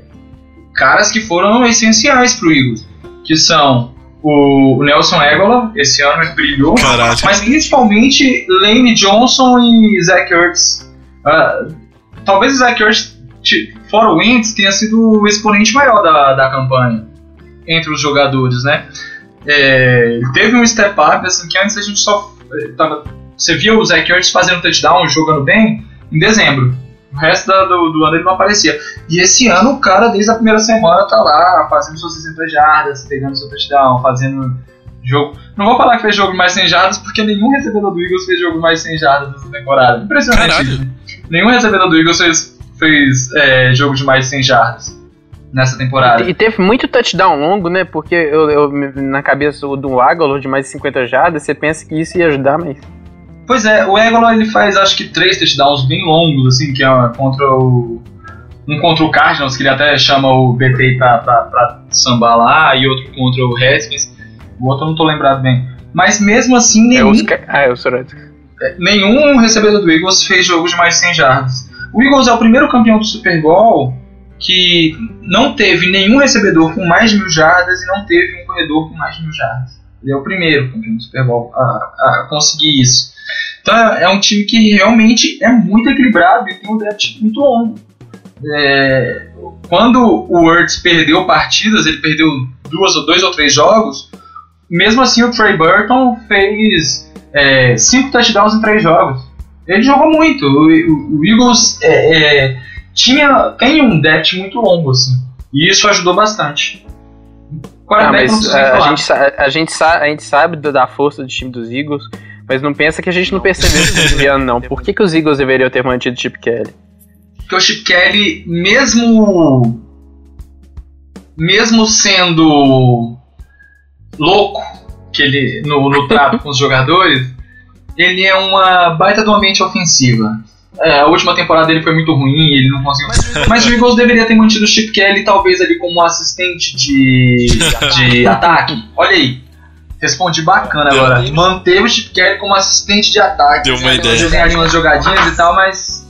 caras que foram essenciais pro Eagles, que são o, Nelson Aguilar, esse ano brilhou, Caralho. mas principalmente Lane Johnson e Zach Ertz. Uh, talvez Zach Ertz, fora o Wentz, tenha sido o exponente maior da, da campanha entre os jogadores, né? É, teve um step up assim que antes a gente só eh, tava, você via o Zach Ertz fazendo touchdown, jogando bem em dezembro. O resto do, do ano ele não aparecia. E esse ano o cara, desde a primeira semana, tá lá fazendo suas 60 jardas, pegando seu touchdown, fazendo jogo. Não vou falar que fez jogo mais 100 jardas, porque nenhum recebedor do Eagles fez jogo mais 100 jardas nessa temporada. Impressionante. Né? Nenhum recebedor do Eagles fez, fez é, jogo de mais 100 jardas nessa temporada. E, e, teve muito touchdown longo, né? Porque eu, eu na cabeça do Aguilar de mais de 50 jardas, você pensa que isso ia ajudar, mas. Pois é, o Egolon ele faz acho que três touchdowns bem longos, assim, que é contra o. Um contra o Cardinals, que ele até chama o BT pra, pra, pra sambar lá, e outro contra o Redskins. O outro eu não tô lembrado bem. Mas mesmo assim, nenhum, É os... ca- Ah, é o Sorete. nenhum recebedor do Eagles fez jogos de mais 100 jardas. O Eagles é o primeiro campeão do Super Bowl que não teve nenhum recebedor com mais de mil jardas e não teve um corredor com mais de mil jardas. Ele é o primeiro campeão do Super Bowl a, a conseguir isso. Então é é um time que realmente é muito equilibrado e tem um depth muito longo. É, quando o Wurtz perdeu partidas, ele perdeu duas ou dois ou três jogos, mesmo assim o Trey Burton fez é, cinco touchdowns em três jogos. Ele jogou muito. O, o- o Eagles é, é, tinha, tem um depth muito longo, assim. E isso ajudou bastante. Ah, não mas nem a, gente, a, gente sa- a gente sabe da força do time dos Eagles, mas não pensa que a gente não percebeu esse ano, não. Por que, que os Eagles deveriam ter mantido o Chip Kelly? Porque o Chip Kelly, mesmo mesmo sendo louco que ele no, no trato com os [laughs] jogadores, ele é uma baita de uma mente ofensiva. É, a última temporada dele foi muito ruim, ele não conseguiu. Mas o Eagles deveria ter mantido o Chip Kelly talvez ali como assistente de, de ataque. Olha aí. Respondi bacana agora. Manteve o Chip Kelly como assistente de ataque. Deu uma ideia. Ali umas jogadinhas e tal, mas.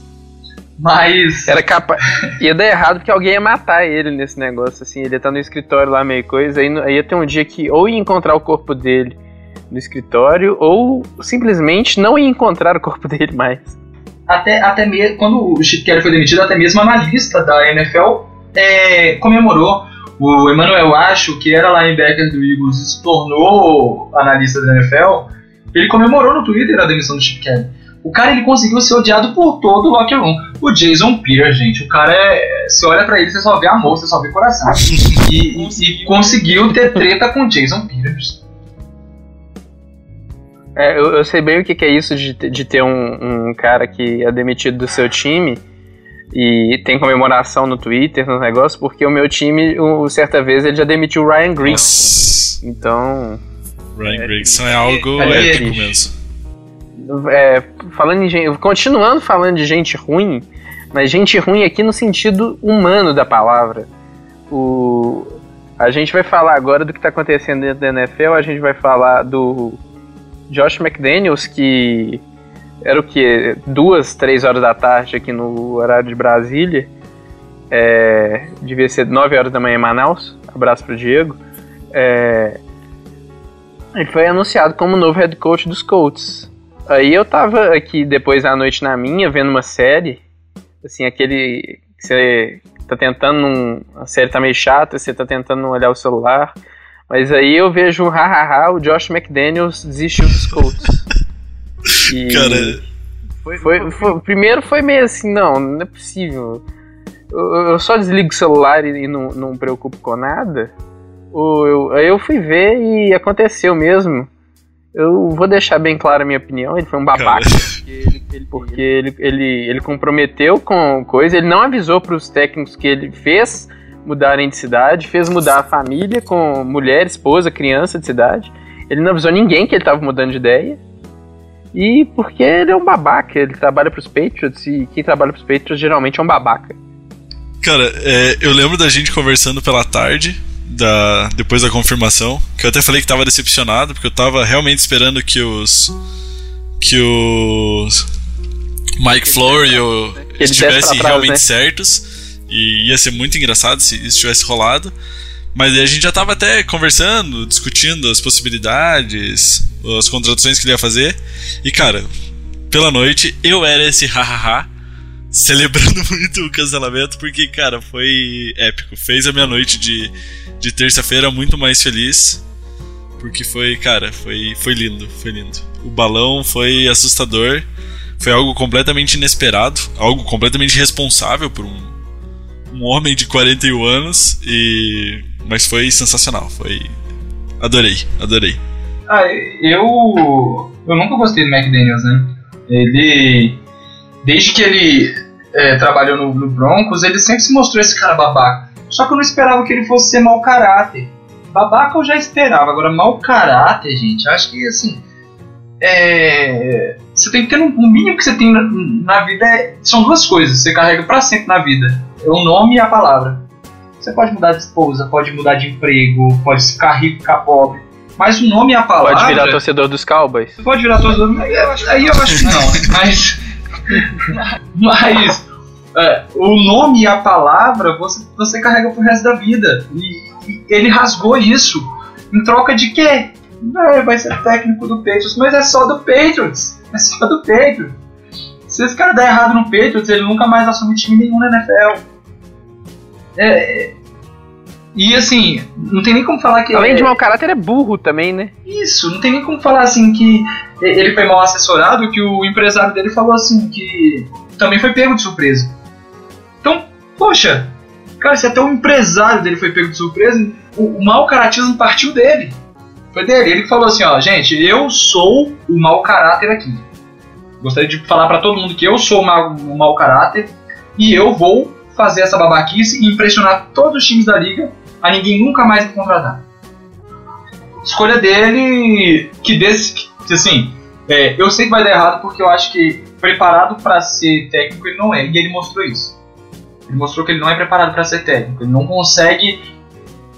Mas. Era capaz. Ia dar errado porque alguém ia matar ele nesse negócio, assim. Ele ia estar no escritório lá, meio coisa. Aí, aí ia ter um dia que ou ia encontrar o corpo dele no escritório, ou simplesmente não ia encontrar o corpo dele mais. Até, até mesmo quando o Chip Kelly foi demitido, até mesmo analista da NFL é, comemorou. O Emmanuel Acho, que era linebacker do Eagles e se tornou analista da NFL, ele comemorou no Twitter a demissão do Chip Kelly. O cara ele conseguiu ser odiado por todo o locker room. O Jason Pierre, gente, o cara é. Você olha pra ele, você só vê amor, você só vê coração. [laughs] E, e- e conseguiu ter treta com o Jason Pierre. É, eu, eu sei bem o que, que é isso de, de ter um, um cara que é demitido do seu time e tem comemoração no Twitter, nos negócios, porque o meu time, o, certa vez, ele já demitiu o Ryan. Nossa. Então, Ryan Gregson é algo Ali é épico mesmo. é, falando em gente, continuando falando de gente ruim, mas gente ruim aqui no sentido humano da palavra. O, a gente vai falar agora do que está acontecendo dentro da NFL, a gente vai falar do Josh McDaniels, que era o que? Duas, três horas da tarde aqui no horário de Brasília. É, devia ser 9 horas da manhã em Manaus. Abraço pro Diego. É, ele foi anunciado como novo head coach dos Colts. Aí eu tava aqui depois à noite na minha, vendo uma série. Assim, aquele. que Você tá tentando. Um, a série tá meio chata, você tá tentando olhar o celular. Mas aí eu vejo, hahaha, o Josh McDaniels desistiu dos Colts. [laughs] E Cara, foi, foi, foi- primeiro foi meio assim, não, não é possível. Eu, eu só desligo o celular e, e não, não me preocupo com nada. Ou eu, aí eu fui ver e aconteceu mesmo. Eu vou deixar bem clara a minha opinião, ele foi um babaca. [laughs] Porque ele, ele, ele comprometeu com coisa, ele não avisou para os técnicos que ele fez mudarem de cidade, fez mudar a família com mulher, esposa, criança de cidade. Ele não avisou ninguém que ele estava mudando de ideia. E porque ele é um babaca, ele trabalha pros Patriots e quem trabalha pros Patriots geralmente é um babaca. cara, é, eu lembro da gente conversando pela tarde, da, depois da confirmação, que eu até falei que tava decepcionado, porque eu tava realmente esperando que os. que os. Mike Floor e o estivessem realmente né? certos. E ia ser muito engraçado se isso tivesse rolado. Mas a gente já tava até conversando, discutindo as possibilidades, as contratações que ele ia fazer. E cara, pela noite eu era esse hahaha, celebrando [laughs] muito o cancelamento, porque, cara, foi épico. Fez a minha noite de, de terça-feira muito mais feliz. Porque foi, cara, foi, foi lindo, foi lindo. O balão foi assustador. Foi algo completamente inesperado, algo completamente responsável por um, um homem de 41 anos e mas foi sensacional, foi adorei, adorei. Ah, eu. Eu nunca gostei do McDaniels, né? Ele. Desde que ele é, trabalhou no, no Broncos, ele sempre se mostrou esse cara babaca. Só que eu não esperava que ele fosse ser mau caráter. Babaca eu já esperava, agora mau caráter, gente, acho que assim. É. você tem que ter um, o mínimo que você tem na, na vida é, são duas coisas. Você carrega para sempre na vida: o nome e a palavra. Você pode mudar de esposa, pode mudar de emprego, pode ficar rico, ficar pobre. Mas o nome e a palavra. Pode virar torcedor dos Cowboys. Pode virar torcedor. Aí eu acho, aí eu acho que não. Mas. [laughs] mas. É, o nome e a palavra você, você carrega pro resto da vida. E, e ele rasgou isso. Em troca de quê? É, vai ser técnico do Patriots, mas é só do Patriots. É só do Patriots. Se esse cara der errado no Patriots, ele nunca mais assume time nenhum na NFL. É, e assim, não tem nem como falar que. Além é, de mau caráter, é burro também, né? Isso, não tem nem como falar assim que ele foi mal assessorado, que o empresário dele falou assim que também foi pego de surpresa. Então, poxa, cara, se até o empresário dele foi pego de surpresa, o, o mau caratismo partiu dele. Foi dele. Ele falou assim, ó, gente, eu sou o mau caráter aqui. Gostaria de falar para todo mundo que eu sou o mau, caráter e eu vou fazer essa babaquice e impressionar todos os times da liga a ninguém nunca mais me contratar. Escolha dele, que desse, que, assim, é, eu sei que vai dar errado porque eu acho que preparado para ser técnico ele não é, e ele mostrou isso. Ele mostrou que ele não é preparado para ser técnico, ele não consegue.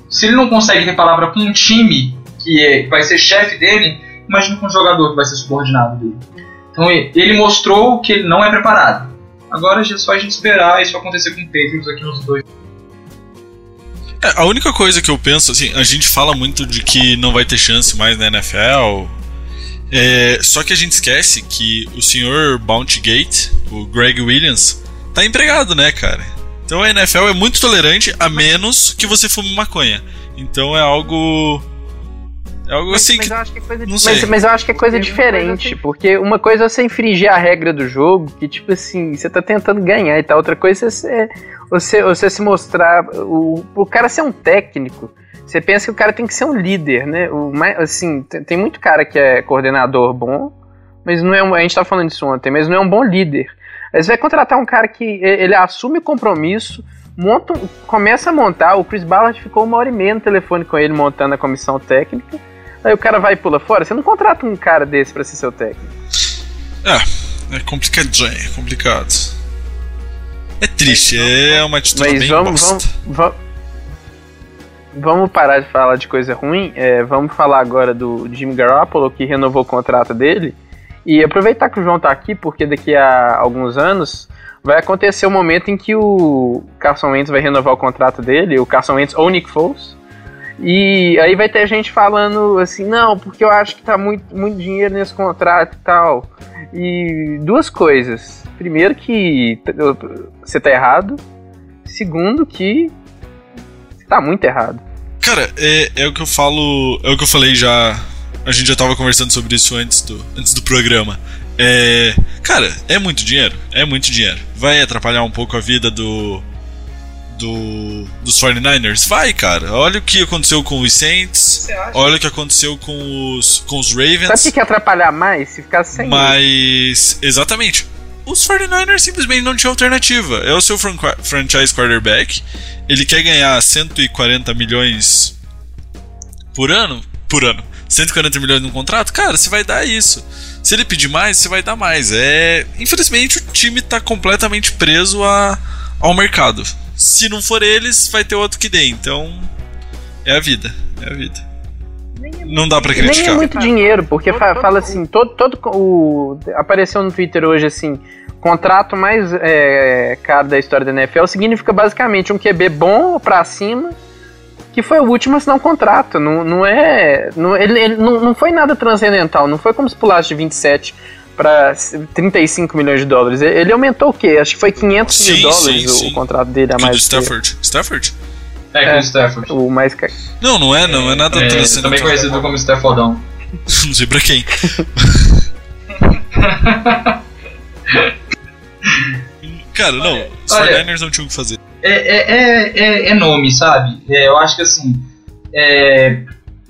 Se ele não consegue ter palavra com um time que é, vai ser chefe dele, imagina com um jogador que vai ser subordinado dele. Então ele mostrou que ele não é preparado. Agora é só a gente esperar isso acontecer com o Patriots aqui nos dois. É, a única coisa que eu penso, assim, a gente fala muito de que não vai ter chance mais na NFL. É, só que a gente esquece que o senhor Bounty Gate, o Greg Williams, tá empregado, né, cara? Então a NFL é muito tolerante, a menos que você fume maconha. Então é algo é algo assim mas, que. Mas eu, é mas, mas eu acho que é coisa diferente, assim. porque uma coisa é você infringir a regra do jogo, que tipo assim, você tá tentando ganhar e tal. Outra coisa é você, você se mostrar. O, o cara ser um técnico. Você pensa que o cara tem que ser um líder, né? O, assim, tem, tem muito cara que é coordenador bom, mas não é um, a gente tava falando disso ontem, mas não é um bom líder. Aí você vai contratar um cara que ele assume compromisso, monta, começa a montar. O Chris Ballard ficou uma hora e meia no telefone com ele montando a comissão técnica. Aí o cara vai e pula fora. Você não contrata um cara desse para ser seu técnico. É, é complicadinho, é complicado. É triste, é uma atitude Mas bem vamos, vamos, vamos, vamos, parar de falar de coisa ruim. É, vamos falar agora do Jimmy Garoppolo, que renovou o contrato dele. E aproveitar que o João tá aqui, porque daqui a alguns anos vai acontecer o momento em que o Carson Wentz vai renovar o contrato dele, o Carson Wentz ou Nick Foles. E aí vai ter gente falando assim, não, porque eu acho que tá muito, muito dinheiro nesse contrato e tal. E duas coisas. Primeiro que você tá errado. Segundo que você tá muito errado. Cara, é, é o que eu falo. É o que eu falei já. A gente já tava conversando sobre isso antes do, antes do programa. É. Cara, é muito dinheiro. É muito dinheiro. Vai atrapalhar um pouco a vida do do, dos 49ers? Vai, cara. Olha o que aconteceu com os Saints. Olha o que aconteceu com os, com os Ravens. Sabe o que quer atrapalhar mais? Se ficar sem. Mas. Exatamente. Os 49ers simplesmente não tinham alternativa. É o seu fran franchise quarterback. Ele quer ganhar 140 milhões por ano? Por ano. 140 milhões num contrato? Cara, você vai dar isso. Se ele pedir mais, você vai dar mais. É, infelizmente o time está completamente preso a, ao mercado. Se não for eles, vai ter outro que dê. Então, é a vida. É a vida. É não dá pra criticar. Nem é muito dinheiro, porque fa fala assim, todo, todo o. Apareceu no Twitter hoje assim. Contrato mais é, caro da história da NFL significa basicamente um QB bom pra cima, que foi o último a assinar um contrato. Não, não é. Não, ele, ele não, não foi nada transcendental, não foi como se pulasse de 27 para 35 milhões de dólares. Ele aumentou o quê? Acho que foi 500 sim, mil dólares sim, o, contrato dele a mais. Do Stafford. Stafford? É, com o Stafford. O mais Não, não é, não é nada é, é Também conhecido como Staffordão. [laughs] não sei pra quem. [laughs] Cara, não, os 49ers não tinham o que fazer. É, é, é, é, nome, sabe? É, eu acho que assim. É,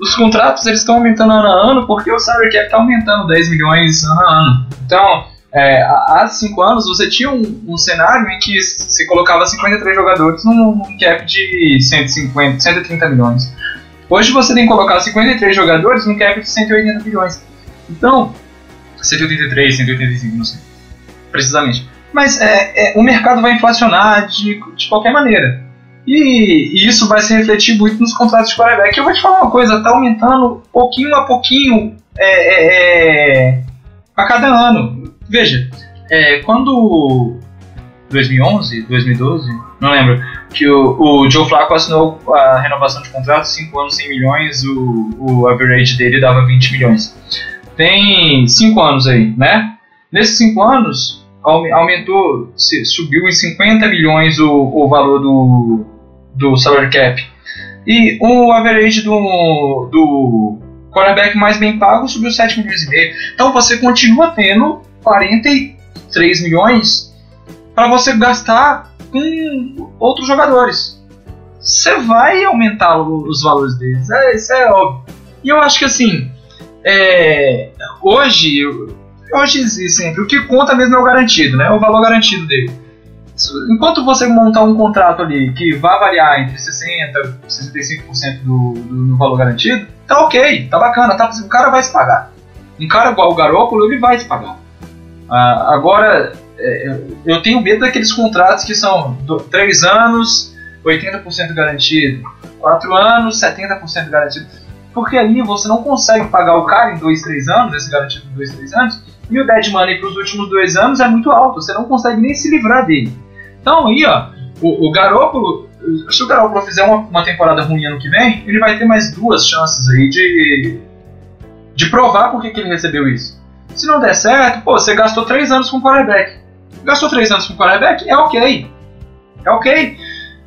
os contratos eles estão aumentando ano a ano porque o salary cap está aumentando 10 milhões ano a ano. Então, é, há 5 anos você tinha um, um, cenário em que se colocava 53 jogadores num, num cap de 150, 130 milhões. Hoje você tem que colocar 53 jogadores num cap de 180 milhões. Então, 183, 185, não sei. Precisamente. Mas é, é, o mercado vai inflacionar de, de qualquer maneira. E, e, isso vai se refletir muito nos contratos de quarterback. Eu vou te falar uma coisa, tá aumentando pouquinho a pouquinho é, é, é a cada ano. Veja, é, quando 2011, 2012, não lembro, que o, o Joe Flacco assinou a renovação de contrato, 5 anos, 100 milhões, o, o average dele dava 20 milhões. Tem 5 anos aí, né? Nesses 5 anos, aumentou, subiu em 50 milhões o, o valor do, do salary cap. E o average do, do quarterback mais bem pago subiu 7 milhões e meio. Então você continua tendo 43 milhões para você gastar com outros jogadores. Você vai aumentar os valores deles, é, isso é óbvio. E eu acho que assim, é, hoje, hoje e sempre, o que conta mesmo é o garantido, né? O valor garantido dele. Enquanto você montar um contrato ali que vai variar entre 60% e 65% do, do, do, valor garantido, tá ok, tá bacana, tá, o cara vai se pagar. Um cara igual o Garópolo, ele vai se pagar. Ah, agora, é, eu tenho medo daqueles contratos que são 3 anos, 80% garantido, 4 anos, 70% garantido. Porque ali você não consegue pagar o cara em 2, 3 anos, esse garantido em 2, 3 anos, e o dead money para os últimos 2 anos é muito alto, você não consegue nem se livrar dele. Então aí, ó, o, o Garópolo, se o Garópolo fizer uma, uma, temporada ruim ano que vem, ele vai ter mais duas chances aí de, de provar por que, que ele recebeu isso. Se não der certo, pô, você gastou 3 anos com quarterback. Gastou 3 anos com quarterback? É ok. É ok.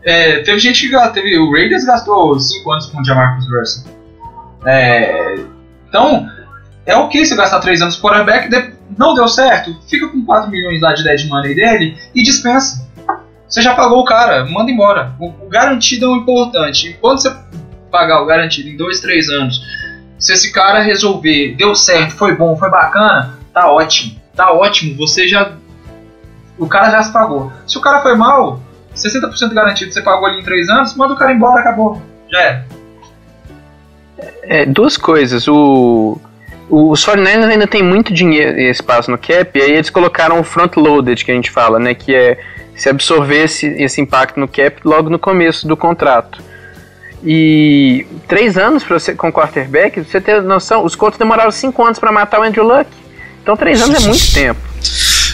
É, teve gente que teve, o Raiders gastou 5 anos com o Jamarcus Russell. É, então, é ok você gastar 3 anos com quarterback, não deu certo, fica com 4 milhões lá de dead money dele e dispensa. Você já pagou o cara, manda embora. O, o garantido é o importante. Enquanto você pagar o garantido em 2, 3 anos, se esse cara resolver, deu certo, foi bom, foi bacana, tá ótimo. Tá ótimo, você já. O cara já se pagou. Se o cara foi mal, 60% garantido, você pagou ali em 3 anos, manda o cara embora, acabou. Já é. É, duas coisas. O, os 49ers ainda tem muito dinheiro e espaço no cap, e aí eles colocaram o front-loaded, que a gente fala, né? Que é se absorver esse, impacto no cap logo no começo do contrato. E três anos pra você, com quarterback, você ter noção, os Colts demoraram cinco anos para matar o Andrew Luck. Então três anos é muito [laughs] tempo.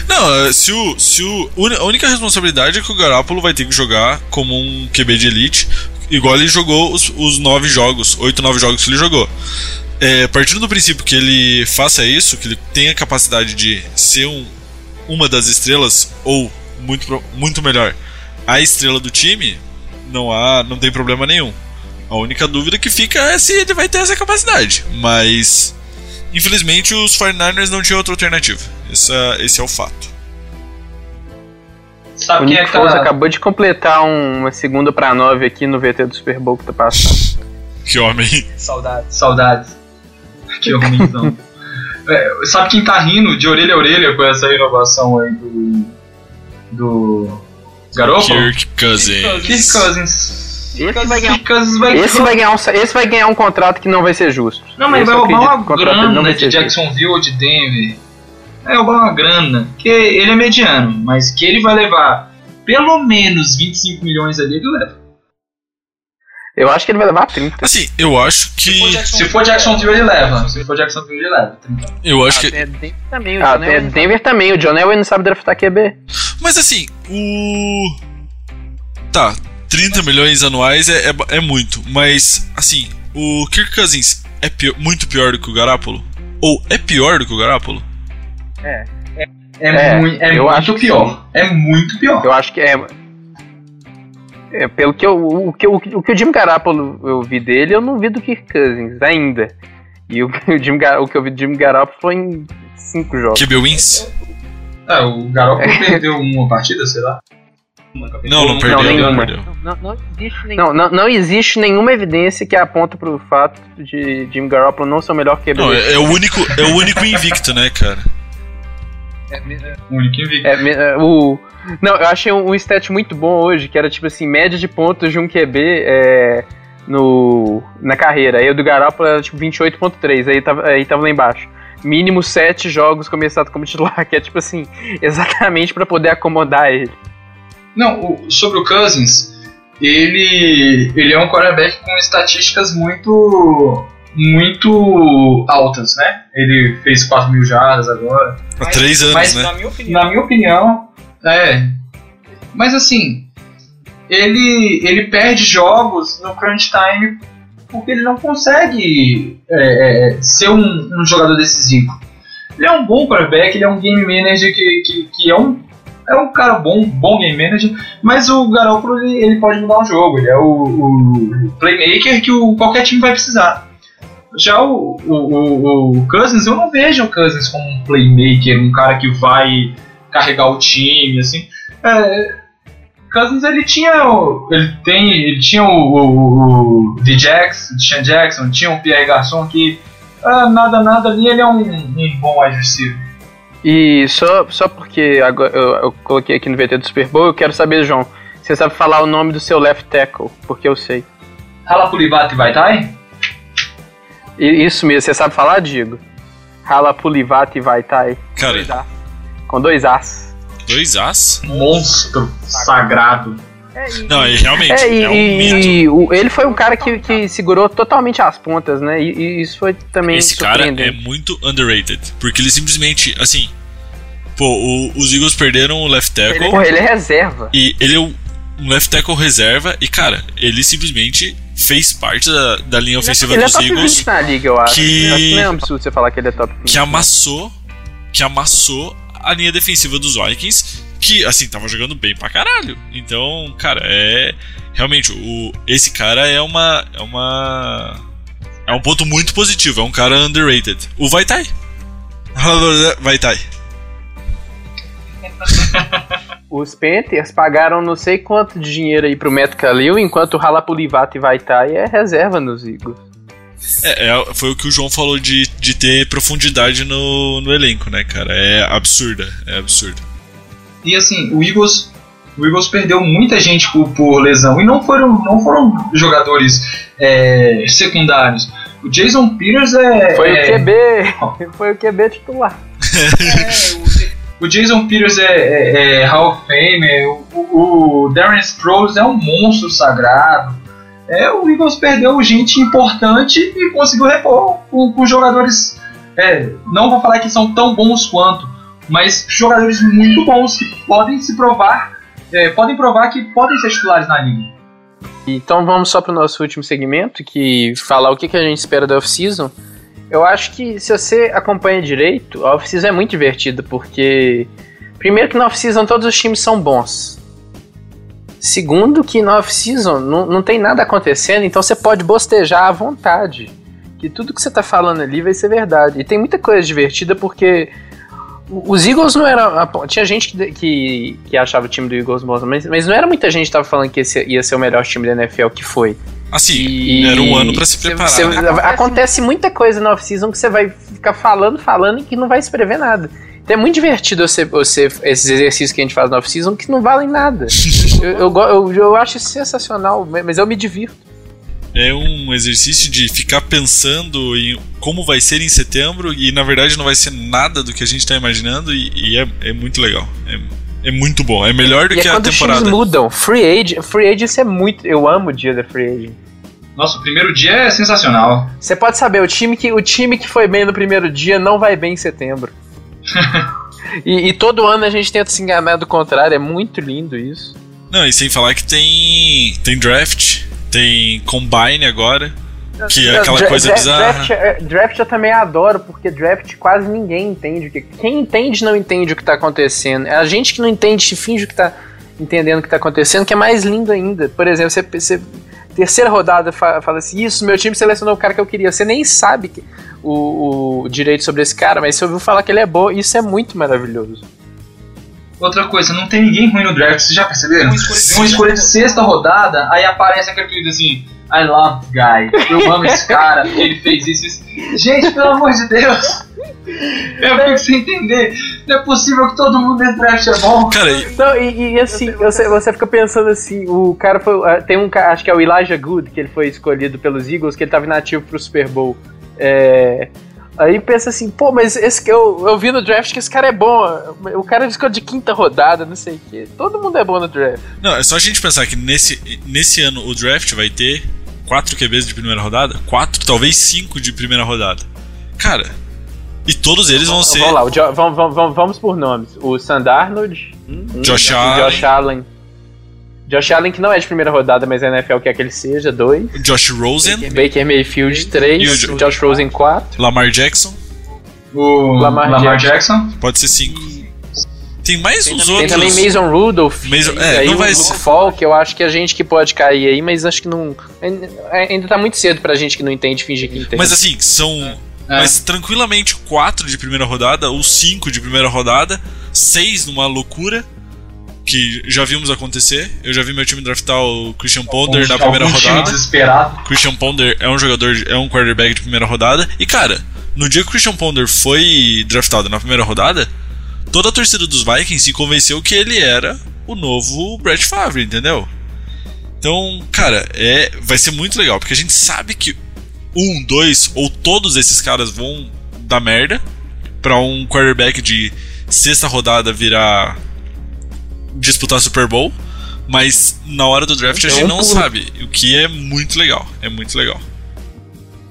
Não, se o, se o, a única responsabilidade é que o Garoppolo vai ter que jogar como um QB de elite, igual ele jogou os, os nove jogos, oito, nove jogos que ele jogou. É, partindo do princípio que ele faça isso, que ele tenha capacidade de ser um, uma das estrelas, ou muito, muito melhor, a estrela do time, não há, não tem problema nenhum. A única dúvida que fica é se ele vai ter essa capacidade. Mas, infelizmente, os 49ers não tinham outra alternativa. Esse é, esse é o fato. Sabe o Nick é Foles acabou de completar uma segunda para nove aqui no VT do Super Bowl que tá passando. [laughs] que homem. Saudades. Saudades. Que homenzão. é, sabe quem tá rindo de orelha a orelha com essa renovação aí do. do. Garoppolo? Kirk Cousins. Kirk Cousins. Esse vai, ganhar, vai, esse, vai ganhar um, esse vai ganhar um contrato que não vai ser justo. Não, mas vai roubar uma grana de Jacksonville ou de Denver. Vai roubar uma grana. Que ele é mediano, mas que ele vai levar pelo menos 25 milhões ali, ele leva. Eu acho que ele vai levar 30. Assim, eu acho que. Se for Jacksonville, ele leva. Se for Jacksonville, ele leva. 30. Eu acho ah, que. É Denver também, o ah, John é Denver também. O John Elway não sabe draftar QB. Mas assim, o. Tá, 30 milhões anuais é, é, é, muito, mas assim, o Kirk Cousins é pior, muito pior do que o Garapolo? Ou é pior do que o Garapolo? É. É, é, é muito, é muito pior. É muito pior. Eu acho que é. É pelo que eu, o, que, o, o que o Jim Garapolo eu vi dele, eu não vi do Kirk Cousins ainda. E o, [laughs] o, Jim, o que eu vi do Jim Garoppolo foi em 5 jogos. QB Wins? É, o Garoppolo [laughs] perdeu uma partida, sei lá. Não, não perdeu. Não, nenhuma. Não, não, existe nenhuma. Não, não, existe nenhuma evidência que aponta pro fato de Jim Garoppolo não ser o melhor QB. Não, é, é, o único, é o único invicto, né, cara? É, é, o único invicto. É, é, o, não, eu achei um, um stat muito bom hoje, que era tipo assim, média de pontos de um QB é, no, na carreira. Aí o do Garoppolo era tipo 28.3, aí tava, aí tava lá embaixo. mínimo sete jogos começado como titular, [laughs] que é tipo assim, exatamente para poder acomodar ele. Não, o, sobre o Cousins, ele, ele é um quarterback com estatísticas muito muito altas, né? Ele fez 4 mil jardas agora. Há três anos, mas, né? Na minha opinião, na minha opinião é. Mas assim, ele, ele perde jogos no crunch time porque ele não consegue é, é, ser um, um, jogador decisivo. Ele é um bom quarterback, ele é um game manager que, que, que é um é um cara bom, bom game manager, mas o Garoppolo ele, ele pode mudar o jogo, ele é o, o playmaker que o, qualquer time vai precisar. Já o, o, o, o, Cousins, eu não vejo o Cousins como um playmaker, um cara que vai carregar o time, assim. É, Cousins ele tinha ele tem ele tinha o, o, o. Jackson, Sean Jackson, tinha o Pierre Garçon que ah, nada nada ali ele é um, um bom receiver. E só, só porque agora eu, eu, coloquei aqui no VT do Super Bowl, eu quero saber, João, você sabe falar o nome do seu left tackle? Porque eu sei. Halapulivati Vaitai? Isso mesmo, você sabe falar, Diego? Halapulivati Vaitai. Cara, dois com dois As. Dois As? Monstro sagrado. É, e, não, e realmente. É, e, é um e o, ele foi um cara que, que segurou totalmente as pontas, né? E, e isso foi também. Esse cara é muito underrated. Porque ele simplesmente, assim. Pô, o, os Eagles perderam o left tackle. Ele, pô, ele é reserva. E ele é um left tackle reserva. E, cara, ele simplesmente fez parte da, da linha ofensiva ele dos é top Eagles. 20 na liga, eu acho. Que, eu acho que não é absurdo você falar que ele é top 20. Que amassou. Que amassou a linha defensiva dos Vikings que, assim, tava jogando bem pra caralho. Então, cara, é. Realmente, o, esse cara é uma. É uma. É um ponto muito positivo, é um cara underrated. O Vaitai. Vaitai. [laughs] Os Panthers pagaram não sei quanto de dinheiro aí pro Matt Khalil, enquanto o Halapulivati Vaitai é reserva nos Eagles. É, é, foi o que o João falou de, de ter profundidade no, no elenco, né, cara? É absurda, é absurdo. E assim, o Eagles, o Eagles perdeu muita gente por, por lesão e não foram, não foram jogadores é, secundários. O Jason Peters é. Foi [laughs] [laughs] é, o QB. Foi o QB titular. é, o, Jason Peters é, é, é Hall of Fame, o, o Darren Sproles é um monstro sagrado. É, o Eagles perdeu gente importante e conseguiu repor com, com jogadores. É, não vou falar que são tão bons quanto, mas jogadores muito bons que podem se provar, é, podem provar que podem ser titulares na liga. Então vamos só para o nosso último segmento, que falar o que, que a gente espera da off-season. Eu acho que se você acompanha direito, a off-season é muito divertida, porque primeiro que na off-season todos os times são bons. Segundo que na off-season não, não tem nada acontecendo, então você pode bostejar à vontade. Que tudo que você está falando ali vai ser verdade. E tem muita coisa divertida porque os Eagles não era. Tinha gente que, que, que, achava o time do Eagles bom, mas, mas não era muita gente que tava falando que esse ia ser o melhor time da NFL que foi. Assim, e, era um ano para se preparar. Cê, né? Acontece muita coisa na off-season que você vai ficar falando, falando e que não vai se prever nada. Então é muito divertido você, você, esses exercícios que a gente faz na off-season que não valem nada. [laughs] eu, eu, eu, eu acho sensacional, mas eu me divirto é um exercício de ficar pensando em como vai ser em setembro e na verdade não vai ser nada do que a gente está imaginando e, e é, é, muito legal. É, é, muito bom. É melhor do e que é a temporada. Os times mudam. Free agent, free agent é muito. Eu amo o dia da free agent. Nossa, o primeiro dia é sensacional. Você pode saber, o time que, o time que foi bem no primeiro dia não vai bem em setembro. [laughs] e, e todo ano a gente tenta se enganar do contrário, é muito lindo isso. Não, e sem falar que tem, tem draft tem Combine agora. Que é aquela coisa draft, bizarra. Draft, é, draft, eu também adoro, porque draft quase ninguém entende. Que quem entende não entende o que tá acontecendo. É a gente que não entende se finge que tá entendendo o que tá acontecendo, que é mais lindo ainda. Por exemplo, você, você terceira rodada fala assim, isso, meu time selecionou o cara que eu queria. Você nem sabe que, o, o direito sobre esse cara, mas você ouviu falar que ele é bom, isso é muito maravilhoso. Outra coisa, não tem ninguém ruim no draft, vocês já perceberam? Uma escolha, de sexta rodada, aí aparece aquele tweet assim, I love guy, eu amo esse cara, porque [laughs] ele fez isso, isso. Gente, pelo amor de Deus! Eu fico sem entender. Não é possível que todo mundo dentro draft é bom. Cara, não, e, e assim, você, você fica pensando assim, o cara foi. Ah, tem um cara, acho que é o Elijah Good, que ele foi escolhido pelos Eagles, que ele tava inativo pro Super Bowl. É, Aí pensa assim, pô, mas esse que eu, eu vi no draft que esse cara é bom. O cara ficou de quinta rodada, não sei o quê. Todo mundo é bom no draft. Não, é só a gente pensar que nesse, nesse ano o draft vai ter quatro QBs de primeira rodada, quatro, talvez cinco de primeira rodada. Cara, e todos eles vão ser. Vamos lá, jo, vamos, vamos, vamos por nomes. O Sandarnold, Josh um, Allen. Josh Allen. Josh Allen, que não é de primeira rodada, mas a NFL quer que ele seja, dois. Josh Rosen. Baker Mayfield, três. E o Josh Rosen, quatro. Lamar Jackson. O Lamar Lamar, Jackson. Jackson. Pode ser cinco. Tem mais uns Tem outros. também Mason Rudolph. Mason- e é, aí não o vai Luke ser- Falk, eu acho que a gente que pode cair aí, mas acho que não. Ainda tá muito cedo pra gente que não entende fingir que entende. Mas assim, são. É. Mas tranquilamente quatro de primeira rodada, ou cinco de primeira rodada, seis numa loucura. Que já vimos acontecer. Eu já vi meu time draftar o Christian Ponder na primeira rodada. desesperado. Christian Ponder é um jogador, é um quarterback de primeira rodada. E cara, no dia que o Christian Ponder foi draftado na primeira rodada, toda a torcida dos Vikings se convenceu que ele era o novo Brett Favre, entendeu? Então, cara, é, vai ser muito legal, porque a gente sabe que um, dois ou todos esses caras vão dar merda pra um quarterback de sexta rodada virar disputar Super Bowl, mas na hora do draft a Então, gente não por- sabe, o que é muito legal, é muito legal.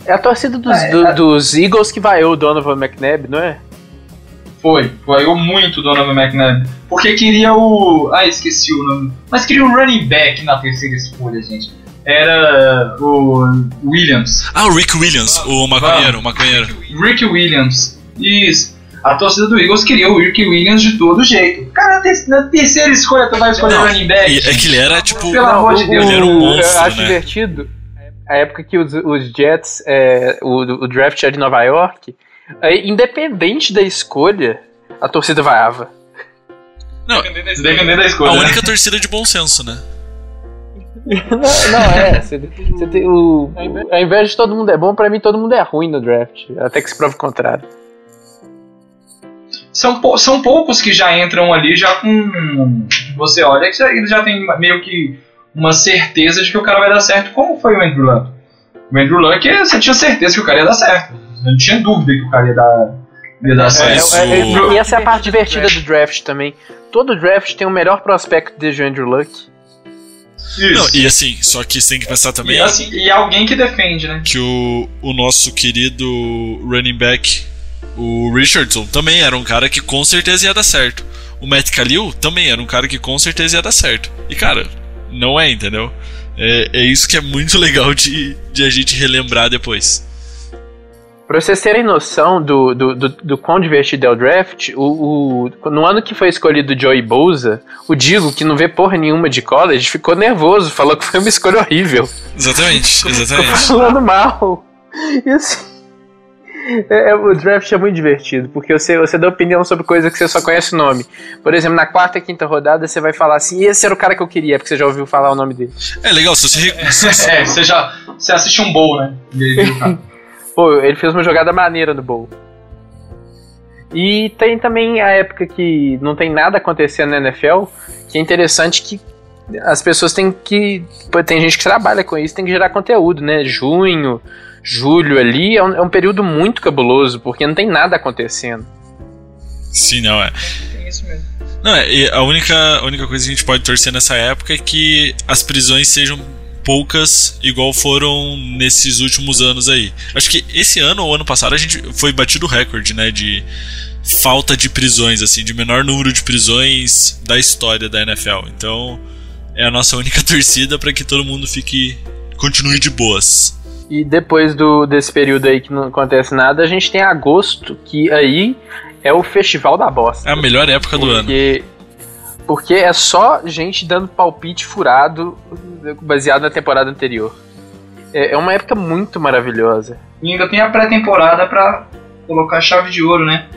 É a torcida dos, É, do- é- dos Eagles que vaiou o Donovan McNabb, não é? Foi, vaiou muito o Donovan McNabb. Porque queria o. Ah, esqueci o nome. Mas queria um running back na terceira escolha, gente. Era o Williams. Ah, o Rick Williams, o maconheiro, o maconheiro. Rick Williams. Isso. A torcida do Eagles queria o Rick Williams de todo jeito. Cara, na ter- na terceira escolha tu vai escolher Não, running back. É que ele era tipo. Pelo amor de Deus. ele era um monstro, eu acho né? divertido a época que os, os Jets, é, o, o draft era de Nova York, aí, independente da escolha, a torcida vaiava. Dependendo da A escolha. né? única torcida de bom senso, né? [laughs] não, não, é. Você, você tem o, ao invés de todo mundo é bom, pra mim todo mundo é ruim no draft. Até que se prove o contrário. São, pou- são poucos que já entram ali já com. Você olha que já, eles já tem meio que uma certeza de que o cara vai dar certo, como foi o Andrew Luck. O Andrew Luck, você tinha certeza que o cara ia dar certo. Não tinha dúvida que o cara ia dar, ia dar É, certo. É, é, e essa é a parte [laughs] divertida do draft também. Todo draft tem o melhor prospecto desde o Andrew Luck. Isso. Não, e assim, só que você tem que pensar também E, assim, e alguém que defende, né? que o, o nosso querido running back, o Richardson, também era um cara que com certeza ia dar certo. O Matt Khalil também era um cara que com certeza ia dar certo. E cara, não é, entendeu? É, é isso que é muito [laughs] legal de, de a gente relembrar depois. Pra vocês terem noção do, do, do, do quão divertido é o draft, o, o- no ano que foi escolhido o Joey Bosa, o Digo, que não vê porra nenhuma de college, ficou nervoso, falou que foi uma escolha horrível. Exatamente, Ficou exatamente. [laughs] falando mal. E assim. é- é- o draft é muito divertido, porque você, você dá opinião sobre coisa que você só conhece o nome. Por exemplo, na quarta e quinta rodada você vai falar assim, esse era o cara que eu queria, porque você já ouviu falar o nome dele. É legal, se você. re- se você- É, você já. Você assiste um bowl, né? [laughs] Pô, ele fez uma jogada maneira no bowl. E tem também a época que não tem nada acontecendo na NFL, que é interessante que as pessoas têm que. pô, Tem gente que trabalha com isso, tem que gerar conteúdo, né? Junho, julho ali é um, é um período muito cabuloso, porque não tem nada acontecendo. Sim, não é. Tem isso mesmo. Não, é, e a única, a única coisa que a gente pode torcer nessa época é que as prisões sejam poucas, igual foram nesses últimos anos aí. Acho que esse ano ou ano passado a gente foi batido o recorde, né, de falta de prisões, assim, de menor número de prisões da história da NFL. Então, é a nossa única [laughs] torcida para que todo mundo fique continue de boas. E depois do, desse período aí que não acontece nada, a gente tem agosto, que aí é o festival da bosta. É a melhor época do ano. Porque, porque é só gente dando palpite furado baseado na temporada anterior. É, é uma época muito maravilhosa. E ainda tem a pré-temporada pra colocar a chave de ouro, né?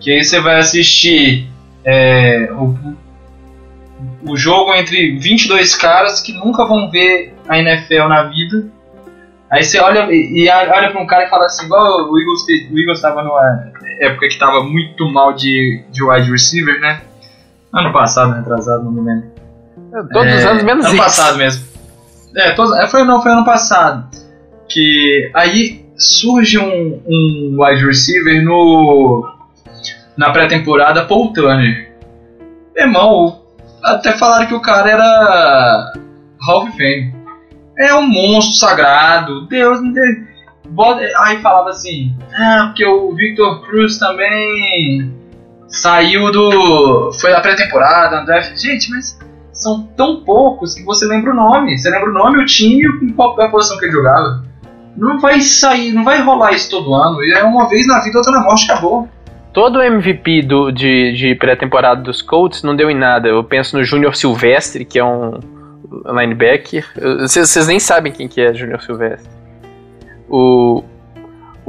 Que aí você vai assistir é, o, o jogo entre 22 caras que nunca vão ver a NFL na vida. Aí você olha e, olha pra um cara e fala assim, igual o Eagles, o Eagles tava numa época que tava muito mal de, de wide receiver, né? Ano passado, né? Atrasado, não me lembro. Todos os É, anos menos Ano isso. passado mesmo. É, todos, é, foi, não, foi ano passado. Que aí surge um, um wide receiver no na pré-temporada, Paul Turner. Irmão, até falaram que o cara era Hall of Fame. É um monstro sagrado, Deus me dê. Aí falava assim, ah, porque o Victor Cruz também saiu do. Foi da pré-temporada, draft. Gente, mas são tão poucos que você lembra o nome. Você lembra o nome, o time e qual a posição que ele jogava. Não vai sair, não vai rolar isso todo ano. É uma vez na vida, outra na morte, acabou. Todo MVP do, de, de pré-temporada dos Colts não deu em nada. Eu penso no Júnior Silvestre, que é um linebacker. Vocês nem sabem quem que é Júnior Silvestre. O,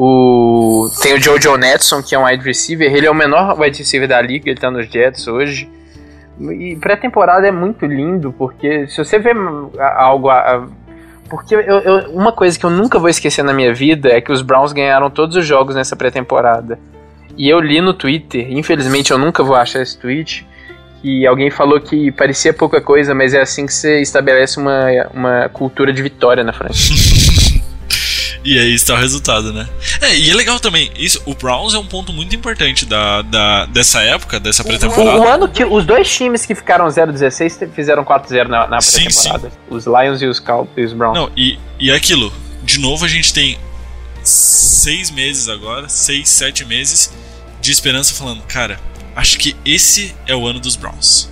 o, tem o Jojo Netson, que é um wide receiver. Ele é o menor wide receiver da liga, ele tá nos Jets hoje. E pré-temporada é muito lindo, porque se você vê algo. Porque eu, eu, uma coisa que eu nunca vou esquecer na minha vida é que os Browns ganharam todos os jogos nessa pré-temporada. E eu li no Twitter, infelizmente eu nunca vou achar esse tweet, que alguém falou que parecia pouca coisa, mas é assim que você estabelece uma, uma cultura de vitória na França. [laughs] E aí está o resultado, né? É, e é legal também, isso, o Browns é um ponto muito importante da, da, dessa época, dessa pré-temporada. O, o, ano que os dois times que ficaram 0-16 fizeram 4-0 na, na pré-temporada. Os Lions e os, Cal e os Browns. Não, e, e é aquilo, de novo a gente tem seis meses agora, seis, sete meses de esperança falando, cara, acho que esse é o ano dos Browns.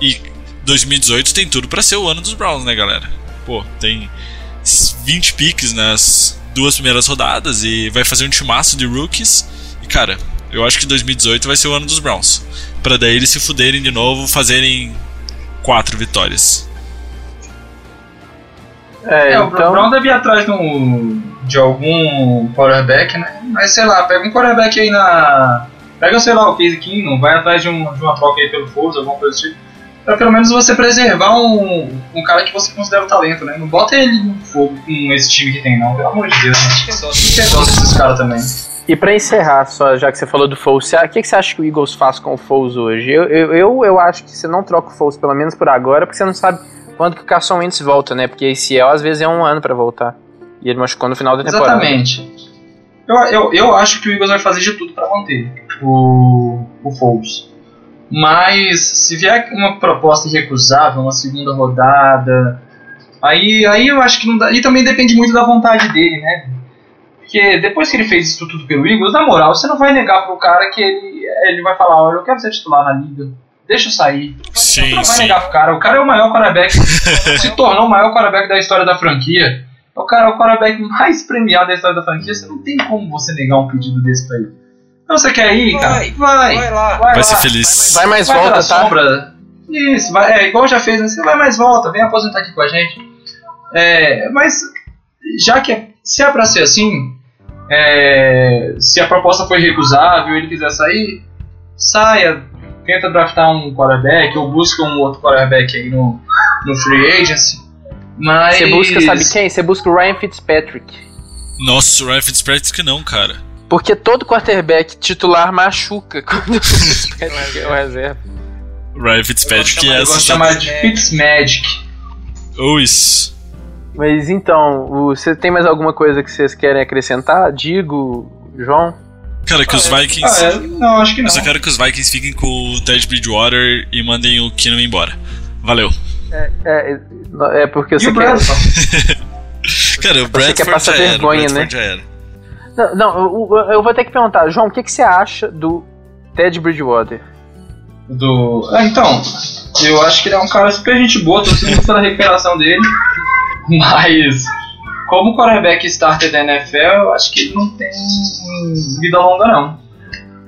E 2018 tem tudo para ser o ano dos Browns, né, galera? Pô, tem 20 piques nas duas primeiras rodadas e vai fazer um timaço de rookies. E cara, eu acho que 2018 vai ser o ano dos Browns. Para daí eles se fuderem de novo, fazerem quatro vitórias. É, é então... o Brown deve ir atrás de, de algum quarterback, né? Mas sei lá, pega um quarterback aí na. Pega, sei lá, o Case Keenum, vai atrás de, um, de uma troca aí pelo Forza, alguma coisa do tipo pra pelo menos você preservar um, um cara que você considera um talento, né? Não bota ele no fogo com esse time que tem, não. Pelo amor de Deus, gente. Só tem que desses caras também. E pra encerrar, só já que você falou do Foles, o que, que você acha que o Eagles faz com o Foles hoje? Eu, eu, eu, eu acho que você não troca o Foles, pelo menos por agora, porque você não sabe quando que o Carson Wentz volta, né? Porque esse é às vezes é um ano para voltar. E ele machucou no final da temporada. Exatamente. Eu, eu, eu acho que o Eagles vai fazer de tudo para manter o, o Foles. Mas se vier uma proposta irrecusável, uma segunda rodada, aí, aí eu acho que não dá. E também depende muito da vontade dele, né? Porque depois que ele fez isso tudo pelo Eagles, na moral, você não vai negar pro cara que ele, ele vai falar, olha, eu quero ser titular na liga. Deixa eu sair. Sim, você não vai sim. negar pro cara. O cara é o maior quarterback. se [laughs] tornou o maior quarterback da história da franquia. O cara é o quarterback mais premiado da história da franquia. Você não tem como você negar um pedido desse pra ele. Então você quer ir, cara? Vai, vai, vai lá. Vai, vai ser feliz. Vai mais vai volta, tá? Sombra. Isso, vai, é igual já fez, né? Você vai mais volta, vem aposentar aqui com a gente. É, mas já que é, se é pra ser assim, é, se a proposta foi recusável, ele quiser sair, saia, tenta draftar um quarterback ou busca um outro quarterback aí no, no free agency. Mas... Você busca, sabe quem? Você busca o Ryan Fitzpatrick. Nossa, o Ryan Fitzpatrick não, cara. Porque todo quarterback titular machuca [laughs] quando o Fitzpatrick é o reserva. Ryan Fitzpatrick é essa. chamar de Fitzmagic. Ou isso. Mas então, você tem mais alguma coisa que vocês querem acrescentar? Digo, João? Cara, que os Vikings. Ah, é? Não, acho que não. Eu só quero que os Vikings fiquem com o Ted Bridgewater e mandem o Keenum embora. Valeu. É, é, é porque você e o quer. [laughs] Cara, o Bradford quer passar vergonha, né? Já era. Não, não eu, eu, vou ter que perguntar, João, o que, que você acha do Ted Bridgewater? Do. Ah, então, eu acho que ele é um cara super gente boa, tô sempre pela recuperação dele. Mas, como quarterback starter da NFL, eu acho que ele não tem vida longa, não.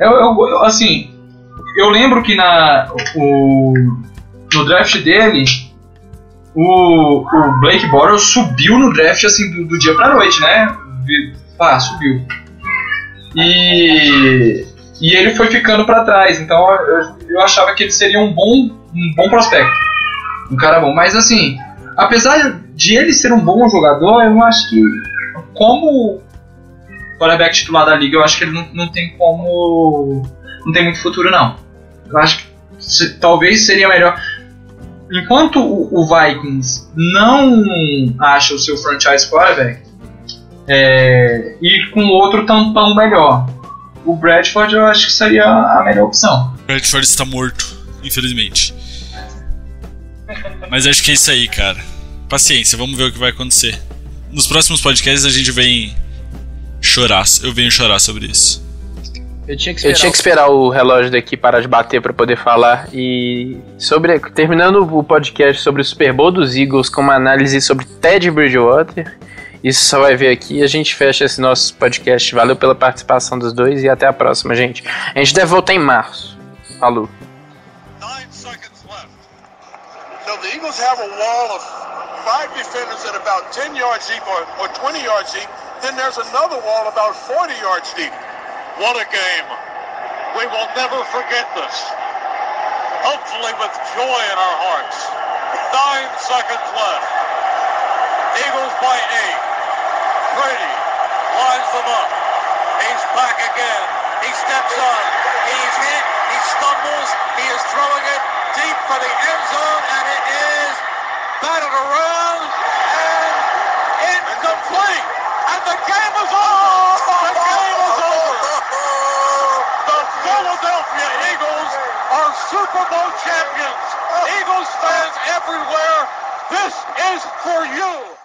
Eu, eu, eu assim, eu lembro que na, o, no draft dele, o, o Blake Bortles subiu no draft assim do, do dia pra noite, né? Pá, subiu. E, e ele foi ficando para trás, então eu, eu achava que ele seria um bom, um bom prospecto. Um cara bom. Mas assim, apesar de ele ser um bom jogador, eu acho que. Como quarterback titular da liga, eu acho que ele não, não tem como. Não tem muito futuro, não. Eu acho que se, talvez seria melhor. Enquanto o, o, Vikings não acha o seu franchise quarterback, é, e com outro tampão melhor. O Bradford eu acho que seria a melhor opção. O Bradford está morto, infelizmente. Mas acho que é isso aí, cara. Paciência, vamos ver o que vai acontecer. Nos próximos podcasts a gente vem chorar. Eu venho chorar sobre isso. Eu tinha, eu tinha que esperar o relógio daqui parar de bater para poder falar. E sobre terminando o podcast sobre o Super Bowl dos Eagles com uma análise sobre Ted Bridgewater. Isso só vai ver aqui. A gente fecha esse nosso podcast. Valeu pela participação dos dois e até a próxima, gente. A gente deve voltar em março. Falou. So the Eagles have a wall of five defenders at about 10 yards deep or, or 20 yards deep. Then there's another wall about 40 yards deep. What a game. We will never forget this. Hopefully with joy in our hearts. Nine seconds left. Eagles by eight. Brady lines them up. He's back again. He steps up. He's hit. He stumbles. He is throwing it deep for the end zone, and it is batted around and incomplete. And the game is over. The game is over. The Philadelphia Eagles are Super Bowl champions. Eagles fans everywhere, this is for you.